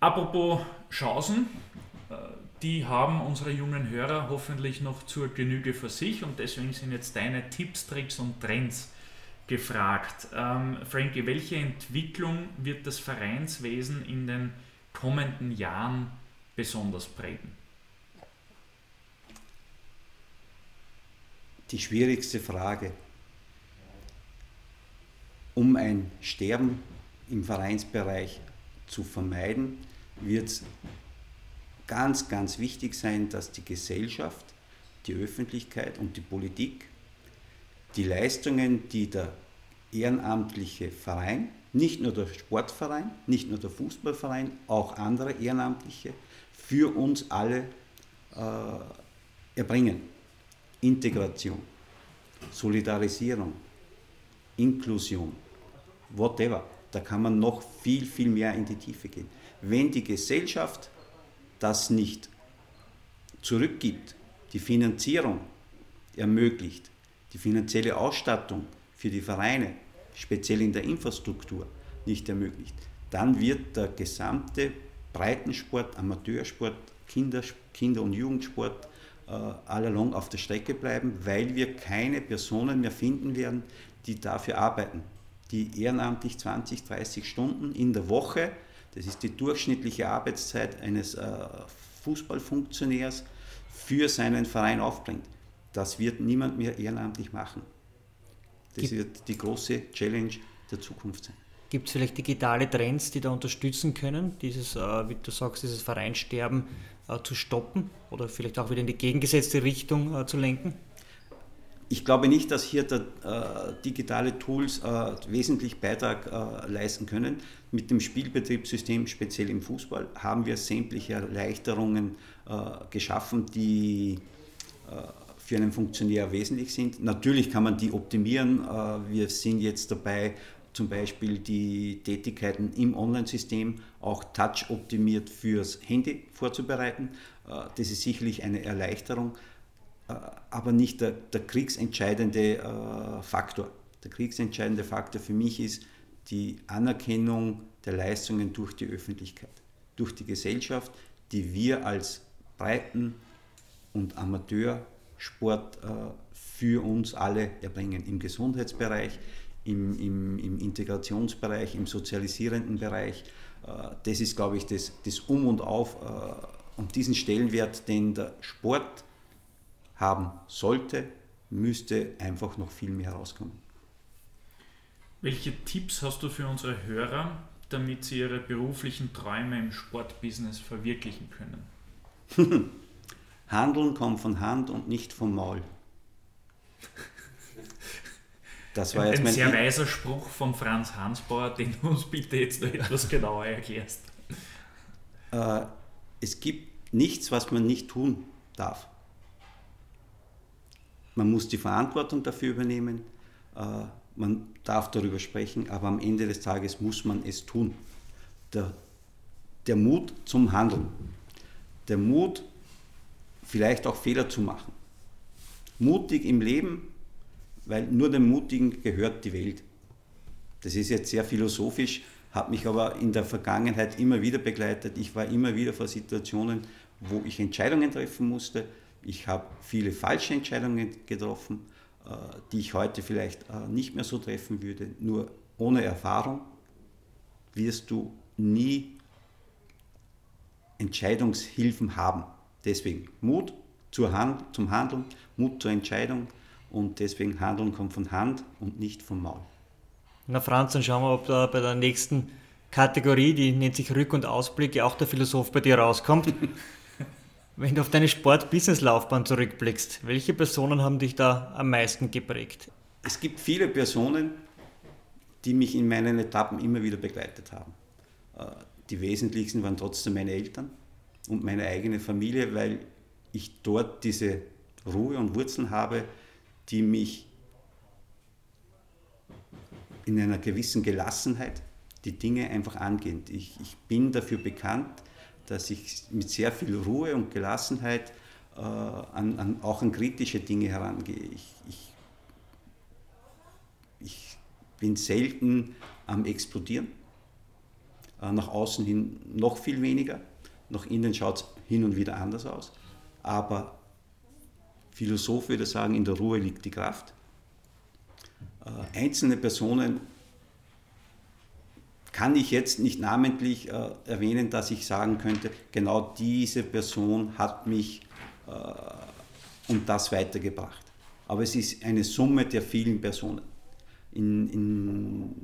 Apropos Chancen, äh, die haben unsere jungen Hörer hoffentlich noch zur Genüge für sich und deswegen sind jetzt deine Tipps, Tricks und Trends gefragt. Ähm, Frankie, welche Entwicklung wird das Vereinswesen in den kommenden Jahren besonders prägen? Die schwierigste Frage. Um ein Sterben im Vereinsbereich zu vermeiden, wird es ganz, ganz wichtig sein, dass die Gesellschaft, die Öffentlichkeit und die Politik die Leistungen, die der ehrenamtliche Verein, nicht nur der Sportverein, nicht nur der Fußballverein, auch andere Ehrenamtliche für uns alle äh, erbringen. Integration, Solidarisierung, Inklusion, whatever. Da kann man noch viel, viel mehr in die Tiefe gehen. Wenn die Gesellschaft das nicht zurückgibt, die Finanzierung ermöglicht, die finanzielle Ausstattung für die Vereine, speziell in der Infrastruktur, nicht ermöglicht, dann wird der gesamte Breitensport, Amateursport, Kinder, Kinder- und Jugendsport äh, allalong auf der Strecke bleiben, weil wir keine Personen mehr finden werden, die dafür arbeiten die ehrenamtlich 20, 30 Stunden in der Woche, das ist die durchschnittliche Arbeitszeit eines äh, Fußballfunktionärs, für seinen Verein aufbringt. Das wird niemand mehr ehrenamtlich machen. Das Gibt wird die große Challenge der Zukunft sein. Gibt es vielleicht digitale Trends, die da unterstützen können, dieses, äh, wie du sagst, dieses Vereinsterben äh, zu stoppen oder vielleicht auch wieder in die gegengesetzte Richtung äh, zu lenken? Ich glaube nicht, dass hier der, digitale Tools wesentlich Beitrag leisten können. Mit dem Spielbetriebssystem, speziell im Fußball, haben wir sämtliche Erleichterungen äh, geschaffen, die äh, für einen Funktionär wesentlich sind. Natürlich kann man die optimieren. Äh, wir sind jetzt dabei, zum Beispiel die Tätigkeiten im Online-System auch touch-optimiert fürs Handy vorzubereiten. Das ist sicherlich eine Erleichterung. Äh, aber nicht der, der kriegsentscheidende äh, Faktor. Der kriegsentscheidende Faktor für mich ist die Anerkennung der Leistungen durch die Öffentlichkeit, durch die Gesellschaft, die wir als Breiten- und Amateursport äh, für uns alle erbringen. Im Gesundheitsbereich, im, im, im Integrationsbereich, im sozialisierenden Bereich. Das ist, glaube ich, das, das Um und Auf und diesen Stellenwert, den der Sport haben sollte, müsste einfach noch viel mehr rauskommen. Welche Tipps hast du für unsere Hörer, damit sie ihre beruflichen Träume im Sportbusiness verwirklichen können? Handeln kommt von Hand und nicht vom Maul. Das war jetzt ein, ein sehr weiser Spruch von Franz Hansbauer, den du uns bitte jetzt noch etwas genauer erklärst. Äh, es gibt nichts, was man nicht tun darf. Man muss die Verantwortung dafür übernehmen, äh, man darf darüber sprechen, aber am Ende des Tages muss man es tun. Der, der Mut zum Handeln, der Mut, vielleicht auch Fehler zu machen. Mutig im Leben weil nur dem Mutigen gehört die Welt. Das ist jetzt sehr philosophisch, hat mich aber in der Vergangenheit immer wieder begleitet. Ich war immer wieder vor Situationen, wo ich Entscheidungen treffen musste. Ich habe viele falsche Entscheidungen getroffen, die ich heute vielleicht äh, nicht mehr so treffen würde. Nur ohne Erfahrung wirst du nie Entscheidungshilfen haben. Deswegen Mut zum Handeln, Mut zur Entscheidung, und deswegen Handeln kommt von Hand und nicht vom Maul. Na Franz, dann schauen wir, ob da bei der nächsten Kategorie, die nennt sich Rück- und Ausblicke, auch der Philosoph bei dir rauskommt. Wenn du auf deine Sport-Business-Laufbahn zurückblickst, welche Personen haben dich da am meisten geprägt? Es gibt viele Personen, die mich in meinen Etappen immer wieder begleitet haben. Äh, die wesentlichsten waren trotzdem meine Eltern und meine eigene Familie, weil ich dort diese Ruhe und Wurzeln habe, die mich in einer gewissen Gelassenheit die Dinge einfach angehen. Ich, ich bin dafür bekannt, dass ich mit sehr viel Ruhe und Gelassenheit äh, an, an, auch an kritische Dinge herangehe. Ich, ich, ich bin selten am Explodieren, äh, nach außen hin noch viel weniger, nach innen schaut es hin und wieder anders aus, aber Philosoph würde sagen, in der Ruhe liegt die Kraft. Äh, einzelne Personen kann ich jetzt nicht namentlich äh, erwähnen, dass ich sagen könnte, genau diese Person hat mich äh, um das weitergebracht. Aber es ist eine Summe der vielen Personen. In, in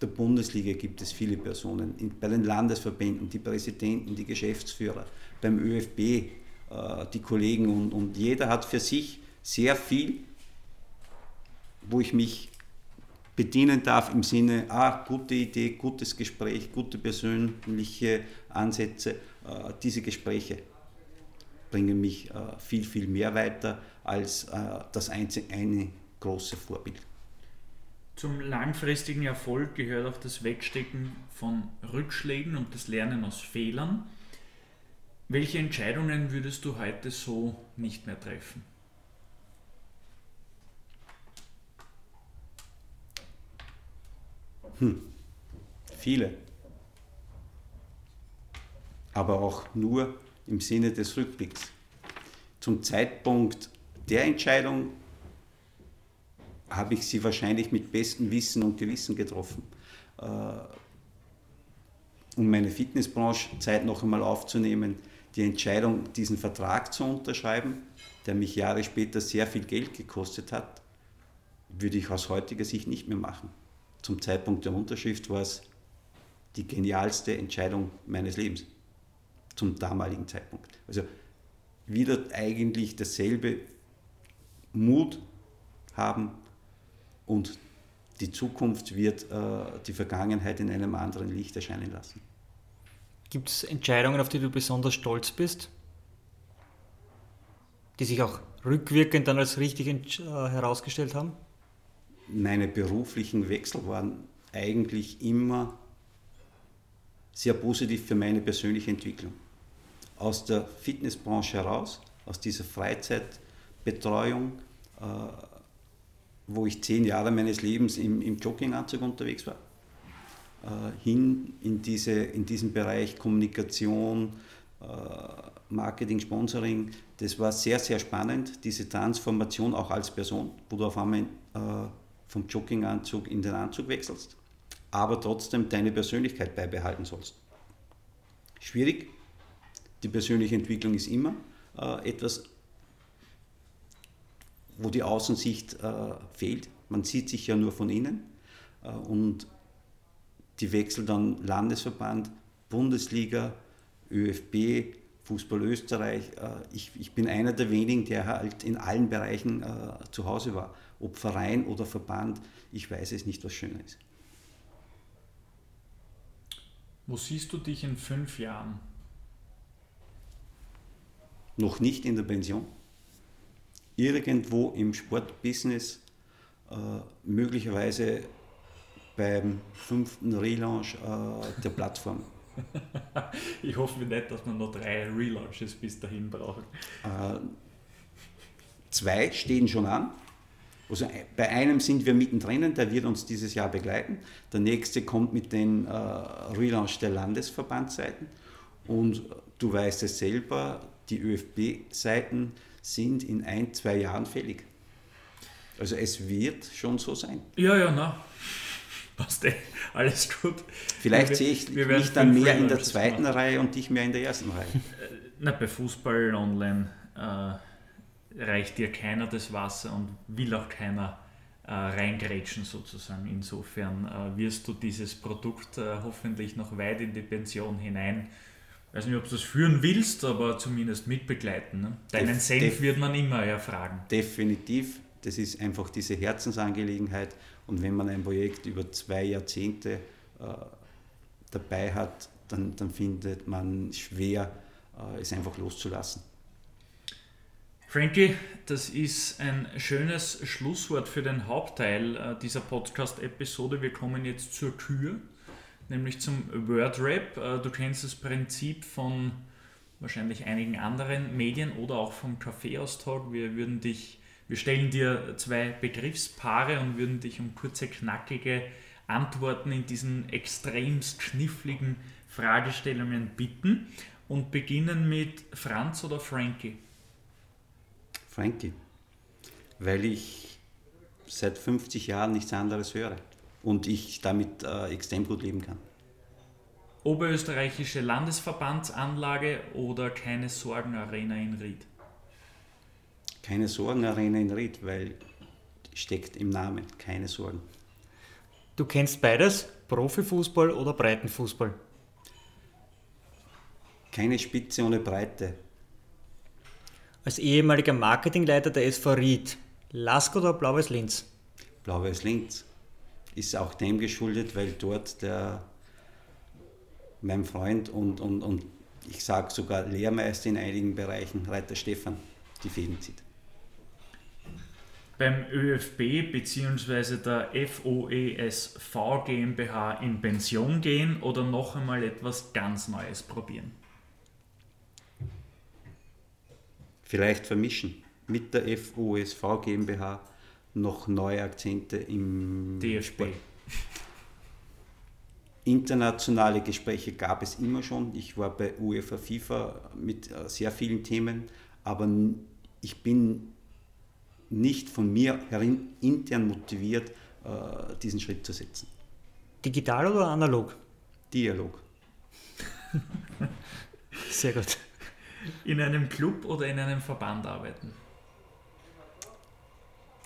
der Bundesliga gibt es viele Personen, in, bei den Landesverbänden, die Präsidenten, die Geschäftsführer, beim ÖFB äh, die Kollegen und, und jeder hat für sich sehr viel, wo ich mich bedienen darf im Sinne, ah, gute Idee, gutes Gespräch, gute persönliche Ansätze. Äh, diese Gespräche bringen mich äh, viel, viel mehr weiter als das einzige, eine große Vorbild. Zum langfristigen Erfolg gehört auch das Wegstecken von Rückschlägen und das Lernen aus Fehlern. Welche Entscheidungen würdest du heute so nicht mehr treffen? Hm. Viele. Aber auch nur im Sinne des Rückblicks. Zum Zeitpunkt der Entscheidung habe ich sie wahrscheinlich mit bestem Wissen und Gewissen getroffen. Äh, um meine Fitnessbranche Zeit noch einmal aufzunehmen, die Entscheidung, diesen Vertrag zu unterschreiben, der mich Jahre später sehr viel Geld gekostet hat, würde ich aus heutiger Sicht nicht mehr machen. Zum Zeitpunkt der Unterschrift war es die genialste Entscheidung meines Lebens. Zum damaligen Zeitpunkt. Also wieder eigentlich dasselbe Mut haben und die Zukunft wird äh, die Vergangenheit in einem anderen Licht erscheinen lassen. Gibt es Entscheidungen, auf die du besonders stolz bist? Die sich auch rückwirkend dann als richtig äh, herausgestellt haben? Meine beruflichen Wechsel waren eigentlich immer sehr positiv für meine persönliche Entwicklung. Aus der Fitnessbranche heraus, aus dieser Freizeitbetreuung, äh, wo ich zehn Jahre meines Lebens im, im Jogginganzug unterwegs war, äh, hin in, diese, in diesen Bereich Kommunikation, äh, Marketing, Sponsoring. Das war sehr, sehr spannend, diese Transformation auch als Person, wo du auf einmal äh, vom Jogginganzug in den Anzug wechselst, aber trotzdem deine Persönlichkeit beibehalten sollst. Schwierig. Die persönliche Entwicklung ist immer etwas, wo die Außensicht fehlt. Man sieht sich ja nur von innen. und die Wechsel dann Landesverband, Bundesliga, ÖFB, Fußball Österreich. Äh, ich, ich bin einer der wenigen, der halt in allen Bereichen äh, zu Hause war. Ob Verein oder Verband, ich weiß es nicht, was schöner ist. Wo siehst du dich in fünf Jahren? Noch nicht in der Pension. Irgendwo im Sportbusiness, äh, möglicherweise beim fünften Relaunch äh, der Plattform. ich hoffe nicht, dass man noch drei Relaunches bis dahin braucht. Äh, zwei stehen schon an. Also bei einem sind wir mittendrin, der wird uns dieses Jahr begleiten. Der nächste kommt mit den äh, Relaunch der Landesverbandsseiten. Und du weißt es selber, die ÖFB-Seiten sind in ein, zwei Jahren fällig. Also es wird schon so sein. Ja, ja, na. Passt eh. Alles gut. Vielleicht wir, sehe ich mich dann mehr in der zweiten machen. Reihe und dich mehr in der ersten Reihe. Äh, na, bei Fußball online äh, reicht dir keiner das Wasser und will auch keiner äh, reingrätschen sozusagen. Insofern äh, wirst du dieses Produkt äh, hoffentlich noch weit in die Pension hinein ich weiß nicht, ob du das führen willst, aber zumindest mitbegleiten. Ne? Deinen Def Senf wird man immer erfragen. Definitiv. Das ist einfach diese Herzensangelegenheit. Und wenn man ein Projekt über zwei Jahrzehnte äh, dabei hat, dann, dann findet man schwer, äh, es einfach loszulassen. Frankie, das ist ein schönes Schlusswort für den Hauptteil äh, dieser Podcast-Episode. Wir kommen jetzt zur Kür nämlich zum Wordrap. Äh, du kennst das Prinzip von wahrscheinlich einigen anderen Medien oder auch vom Kaffeeaustausch. Wir würden dich, wir stellen dir zwei Begriffspaare und würden dich um kurze, knackige Antworten in diesen extremst kniffligen Fragestellungen bitten und beginnen mit Franz oder Frankie. Frankie, weil ich seit 50 Jahren nichts anderes höre und ich damit äh, extrem gut leben kann. Oberösterreichische Landesverbandsanlage oder keine Sorgenarena in Ried? Keine Sorgenarena in Ried, weil steckt im Namen, keine Sorgen. Du kennst beides, Profifußball oder Breitenfußball? Keine Spitze ohne Breite. Als ehemaliger Marketingleiter der SV Ried, Lask oder Blaues Linz? Blaues Linz ist auch dem geschuldet, weil dort der, mein Freund und, und, und ich sage sogar Lehrmeister in einigen Bereichen, Reiter Stefan, die Fäden zieht. Beim ÖFB bzw. der FOESV GmbH in Pension gehen oder noch einmal etwas ganz Neues probieren? Vielleicht vermischen mit der FOSV GmbH noch neue Akzente im DFB. Internationale Gespräche gab es immer schon. Ich war bei UEFA, FIFA mit äh, sehr vielen Themen, aber ich bin nicht von mir herin intern motiviert, äh, diesen Schritt zu setzen. Digital oder analog? Dialog. Sehr gut. In einem Club oder in einem Verband arbeiten?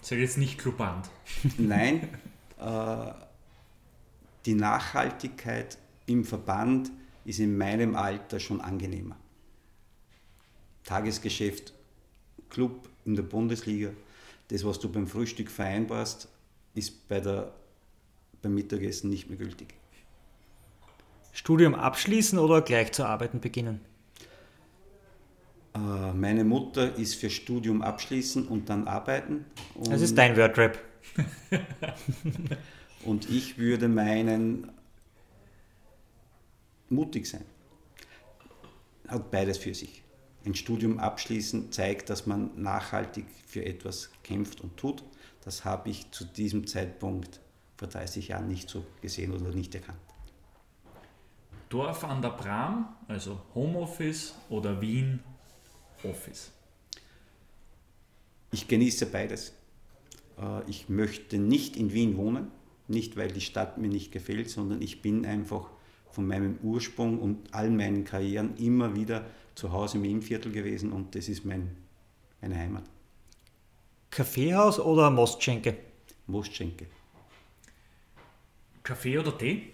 Sag jetzt nicht Clubband. Nein, äh, die Nachhaltigkeit im Verband ist in meinem Alter schon angenehmer. Tagesgeschäft, Club in der Bundesliga, das, was du beim Frühstück vereinbarst, ist bei der, beim Mittagessen nicht mehr gültig. Studium abschließen oder gleich zu arbeiten beginnen? Äh, meine Mutter ist für Studium abschließen und dann arbeiten. Und das ist dein Wordrap. und ich würde meinen, mutig sein. Hat beides für sich. Ein Studium abschließen zeigt, dass man nachhaltig für etwas kämpft und tut. Das habe ich zu diesem Zeitpunkt vor 30 Jahren nicht so gesehen oder nicht erkannt. Dorf an der Bram, also Homeoffice oder Wien Office? Ich genieße beides. Äh, ich möchte nicht in Wien wohnen, nicht weil die Stadt mir nicht gefällt, sondern ich bin einfach von meinem Ursprung und all meinen Karrieren immer wieder zu Hause im Innviertel gewesen und das ist mein, meine Heimat. Kaffeehaus oder Mostschenke? Mostschenke. Kaffee oder Tee?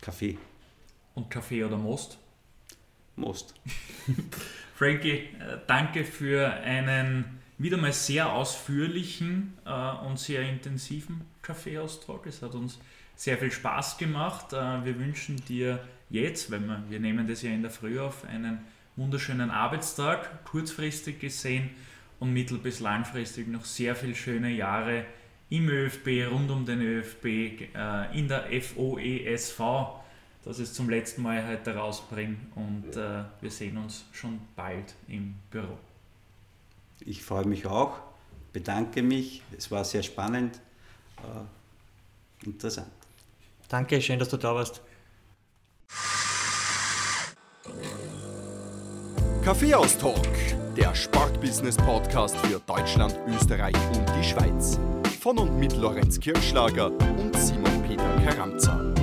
Kaffee. Und Kaffee oder Most? Most. Frankie, äh, danke für einen wieder mal sehr ausführlichen äh, und sehr intensiven Kaffeeaustrag. Es hat uns sehr viel Spaß gemacht. Äh, wir wünschen dir jetzt, weil wir, wir nehmen das ja in der Früh auf, einen wunderschönen Arbeitstag, kurzfristig gesehen und mittel- bis langfristig noch sehr viele schöne Jahre im ÖFB, rund um den ÖFB, in der FOESV, dass es zum letzten Mal heute rausbringen und äh, wir sehen uns schon bald im Büro. Ich freue mich auch, bedanke mich, es war sehr spannend, äh, interessant. Danke, schön, dass du da warst. Kaffeehaus Talk, der Sportbusiness-Podcast für Deutschland, Österreich und die Schweiz. Von und mit Lorenz Kirschlager und Simon Peter Karamza.